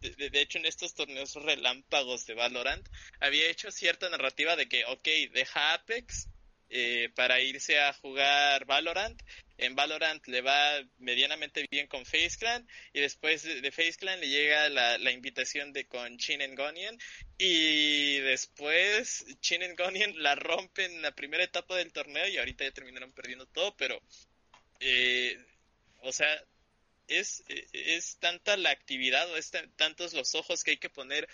de, hecho en estos torneos relámpagos de Valorant, había hecho cierta narrativa de que, ok, deja Apex eh, para irse a jugar Valorant. En Valorant le va medianamente bien con FaZe Clan y después de, de FaZe Clan le llega la, la invitación de con Chin and Gonian y después Chin and Gonian la rompen en la primera etapa del torneo y ahorita ya terminaron perdiendo todo, pero eh, o sea, es, es tanta la actividad o es tan- tantos los ojos que hay que poner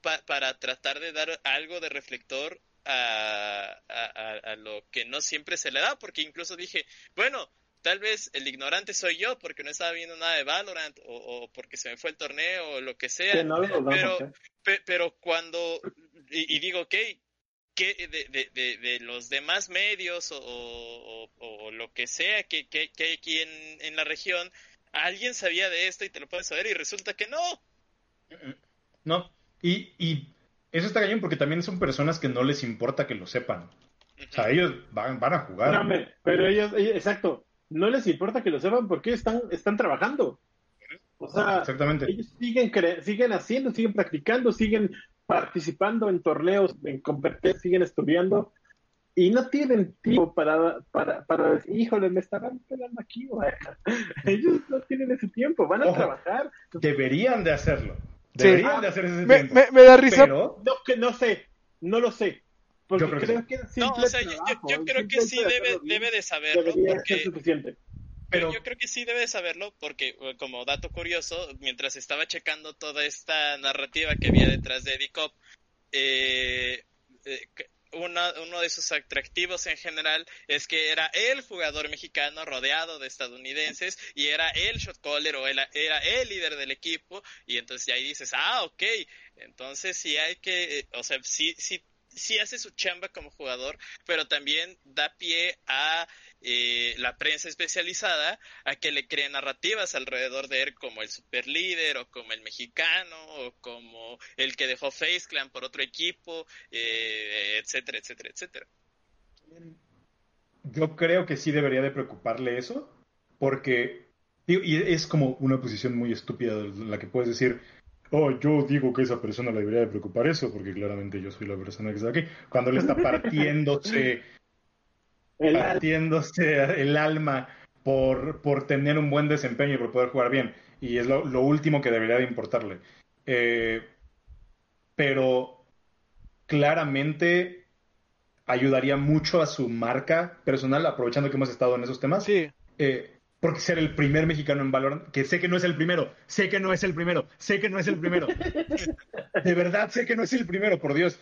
pa- para tratar de dar algo de reflector a, a, lo que no siempre se le da, porque incluso dije, bueno, tal vez el ignorante soy yo porque no estaba viendo nada de Valorant o, o porque se me fue el torneo o lo que sea, no pero, ¿eh? pe- pero cuando, y, y digo, ok, que de, de, de, de los demás medios o, o- o lo que sea que, que, que hay aquí en, en la región, alguien sabía de esto y te lo puedes saber y resulta que no. No, y, y eso está cañón porque también son personas que no les importa que lo sepan. O sea, ellos van, van a jugar. Pero ellos, ellos- exacto, no les importa que lo sepan porque están, están trabajando. O sea, Exactamente. ellos siguen, cre- siguen haciendo, siguen practicando, siguen participando en torneos, en competencias, siguen estudiando y no tienen tiempo para, para, para decir, híjole, me estarán pegando aquí. güey". [laughs] Ellos no tienen ese tiempo, van a Ojo. trabajar. Deberían de hacerlo. Sí. Deberían de hacer ese Me, tiempo. me- me da risa. Pero No, que no sé, no lo sé. Porque Yo creo que creo sí. que, No, o sea, yo, creo que sí debe, debe de saberlo debería porque ser suficiente. Pero- yo creo que sí debe de saberlo porque eh, como dato curioso, mientras estaba checando toda esta narrativa que había detrás de Eddie Cop, eh, eh, una- uno de sus atractivos en general es que era el jugador mexicano rodeado de estadounidenses y era el shot caller o era, era el líder del equipo y entonces ya ahí dices, ah, ok, entonces sí hay que, eh, o sea, sí, sí, sí hace su chamba como jugador, pero también da pie a eh, la prensa especializada a que le creen narrativas alrededor de él como el super líder o como el mexicano o como el que dejó Face Clan por otro equipo, eh, etcétera, etcétera, etcétera. Yo creo que sí debería de preocuparle eso, porque y es como una posición muy estúpida la que puedes decir, oh, yo digo que esa persona le debería de preocupar eso, porque claramente yo soy la persona que está aquí, cuando él está partiéndose, [laughs] El- partiéndose el alma por, por tener un buen desempeño y por poder jugar bien, y es lo, lo último que debería de importarle. Eh, pero claramente ayudaría mucho a su marca personal, aprovechando que hemos estado en esos temas. Sí. Eh, porque ser el primer mexicano en Valorant, que sé que no es el primero, sé que no es el primero, sé que no es el primero. [laughs] De verdad sé que no es el primero, por Dios.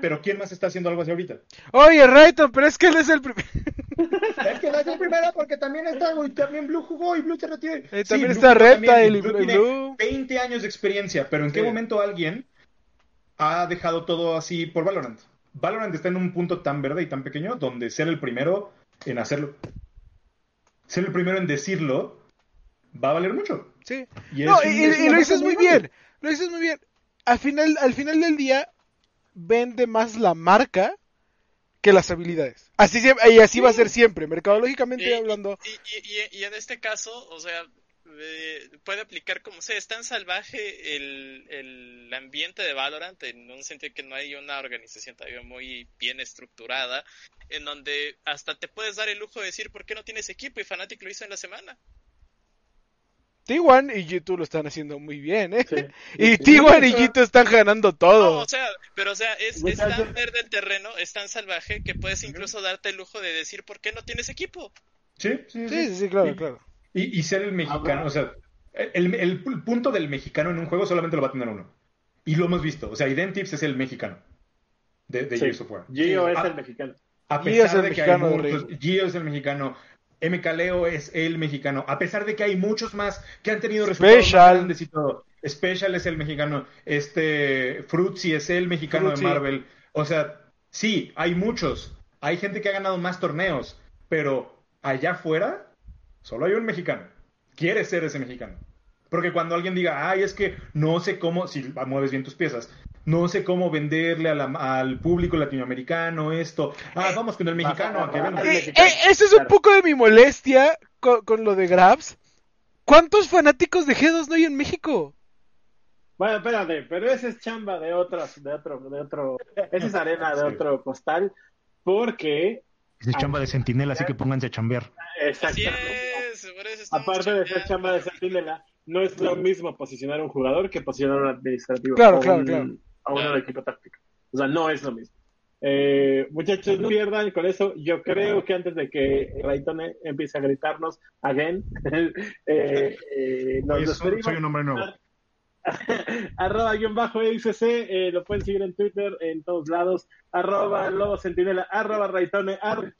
Pero ¿quién más está haciendo algo así ahorita? Oye, Rayton, pero es que él es el primer. Es que no es el primero porque también está, y también Blue jugó y Blue se retiró. Eh, Sí, también Blue está Reptile y Blue Blue- tiene Blue. 20 años de experiencia, pero ¿en qué Sí. momento alguien ha dejado todo así por Valorant? Valorant está en un punto tan verde y tan pequeño donde ser el primero en hacerlo, ser el primero en decirlo, va a valer mucho. Sí. Y No, y, lo dices muy grande. bien. Lo dices muy bien. Al final, al final del día, vende más la marca que las habilidades. Así y así va a ser siempre, mercadológicamente Y- hablando. Y, y- y- y en este caso, o sea, eh, puede aplicar como sea. Es tan salvaje el, el ambiente de Valorant en un sentido que no hay una organización todavía muy bien estructurada, en donde hasta te puedes dar el lujo de decir por qué no tienes equipo y Fnatic lo hizo en la semana. T1 y G2 lo están haciendo muy bien, ¿eh? Sí. [laughs] Y Sí. T1 y G2 están ganando No, todo. o sea, pero o sea, es, tan verde el terreno, es tan salvaje que puedes incluso darte el lujo de decir por qué no tienes equipo. Sí, sí, Sí, sí, sí, claro, claro. Y, y ser el mexicano, Habrá- o sea, el, el punto del mexicano en un juego solamente lo va a tener uno. Y lo hemos visto. O sea, Identips es el mexicano de, de Sí. Gears of War. Gio es Ah, el mexicano. A Gio es pesar el de que hay mexicano muchos. Gio es el mexicano, MKLeo es el mexicano, a pesar de que hay muchos más que han tenido Special. resultados más grandes y todo. Special es el mexicano, este Fruitsy es el mexicano Fruitsy. de Marvel. O sea, sí, hay muchos. Hay gente que ha ganado más torneos, pero allá afuera solo hay un mexicano. Quiere ser ese mexicano. Porque cuando alguien diga, ay, es que no sé cómo, si mueves bien tus piezas, no sé cómo venderle a la- al público latinoamericano esto. Ah, vamos con el mexicano a que venga. El Eh, mexicano, eh, ese es un poco de mi molestia con, con lo de Grabs. ¿Cuántos fanáticos de G2 no hay en México? Bueno, espérate, pero esa es chamba de otras, de otro, de otro, esa es arena de Sí. otro costal, porque es chamba de sentinela, así que pónganse a chambear. Así exactamente, es, por eso estamos aparte de ser chamba de sentinela, no es lo mismo posicionar a un jugador que posicionar a un administrativo Claro, o claro, un, claro. a un Claro. equipo táctico. O sea, no es lo mismo. Eh, muchachos, no pierdan con eso. Yo creo que antes de que Raitone empiece a gritarnos again, [laughs] eh, eh, nos soy, despedimos. soy un hombre nuevo. [laughs] arroba guion bajo XC, eh, lo pueden seguir en Twitter, en todos lados, arroba Lobo Sentinela, arroba Raitone, arroba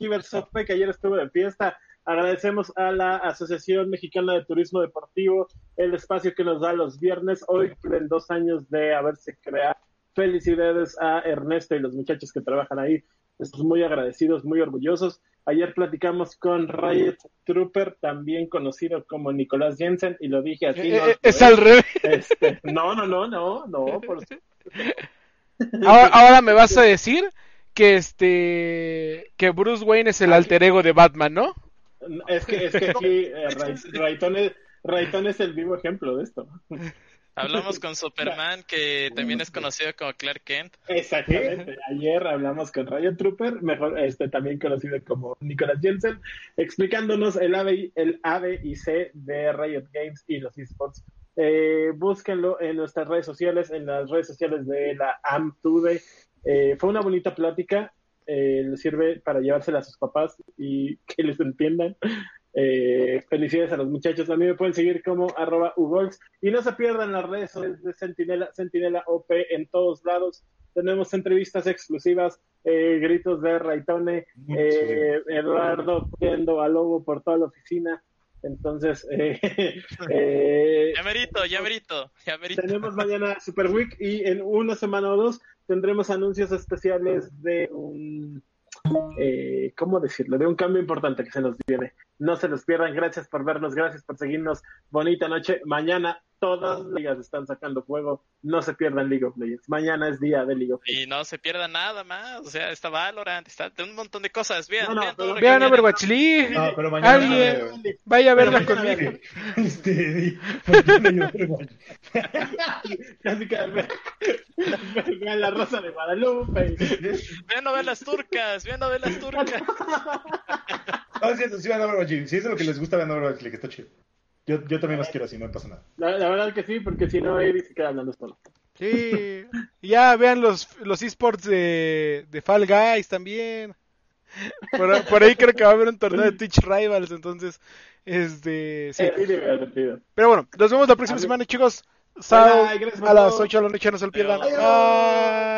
que ayer estuvo de fiesta. Agradecemos a la Asociación Mexicana de Turismo Deportivo el espacio que nos da los viernes, hoy en dos años de haberse creado. Felicidades a Ernesto y los muchachos que trabajan ahí. Estamos muy agradecidos, muy orgullosos. Ayer platicamos con Riot Trooper, también conocido como Nicolás Jensen, y lo dije así. Eh, no eh, es al revés. Este, no, no, no, no, no, por Ahora, ahora me vas a decir que este que Bruce Wayne es el alter ego de Batman, ¿no? Es que es que aquí [laughs] eh, Ray- Rayton es, Rayton es el vivo ejemplo de esto. Hablamos con [laughs] Superman, que también es conocido como Clark Kent. Exactamente. Ayer hablamos con Riot Trooper, mejor este también conocido como Nicolas Jensen, explicándonos el A, B, y- el A, B y C de Riot Games y los esports. Eh, búsquenlo en nuestras redes sociales, en las redes sociales de la AMTUDE. Eh, fue una bonita plática, eh, les sirve para llevársela a sus papás y [laughs] que les entiendan. Eh, felicidades a los muchachos. A mí me pueden seguir como arroba ugols. Y no se pierdan las redes sociales de Sentinela, Sentinela OP en todos lados. Tenemos entrevistas exclusivas, eh, gritos de Raitone, eh, Eduardo viendo a Lobo por toda la oficina. Entonces, [laughs] eh, [laughs] eh, Ya merito, ya merito, ya merito. tenemos mañana Super Week y en una semana o dos tendremos anuncios especiales de un, eh, ¿cómo decirlo? De un cambio importante que se nos viene. No se los pierdan. Gracias por vernos, gracias por seguirnos. Bonita noche. Mañana todas las ligas están sacando fuego. No se pierdan League of Legends. Mañana es día de League of Legends. Y no se pierda nada más, o sea, está Valorant, está un montón de cosas. Vean, No, no, vean todo Vean. Overwatch League. No, pero mañana. Alguien vaya a verla conmigo. Este, [laughs] [laughs] Casi que vean la rosa de Guadalupe. Vean novelas turcas, vean novelas turcas. [laughs] No, sí, sí, vean Overwatch League. Si es lo que les gusta, vean Overwatch League, está chido. Yo, yo también los quiero así, no pasa nada. La, la verdad que sí, porque si no, Eddie se queda hablando solo. Sí. Ya vean los, los esports de, de Fall Guys también. Por, por ahí creo que va a haber un torneo de Twitch Rivals, entonces, este, sí. Eh, sí. Pero bueno, nos vemos la próxima semana, chicos. Por a las todo. 8 de la noche, no se lo pierdan. Adiós. Bye.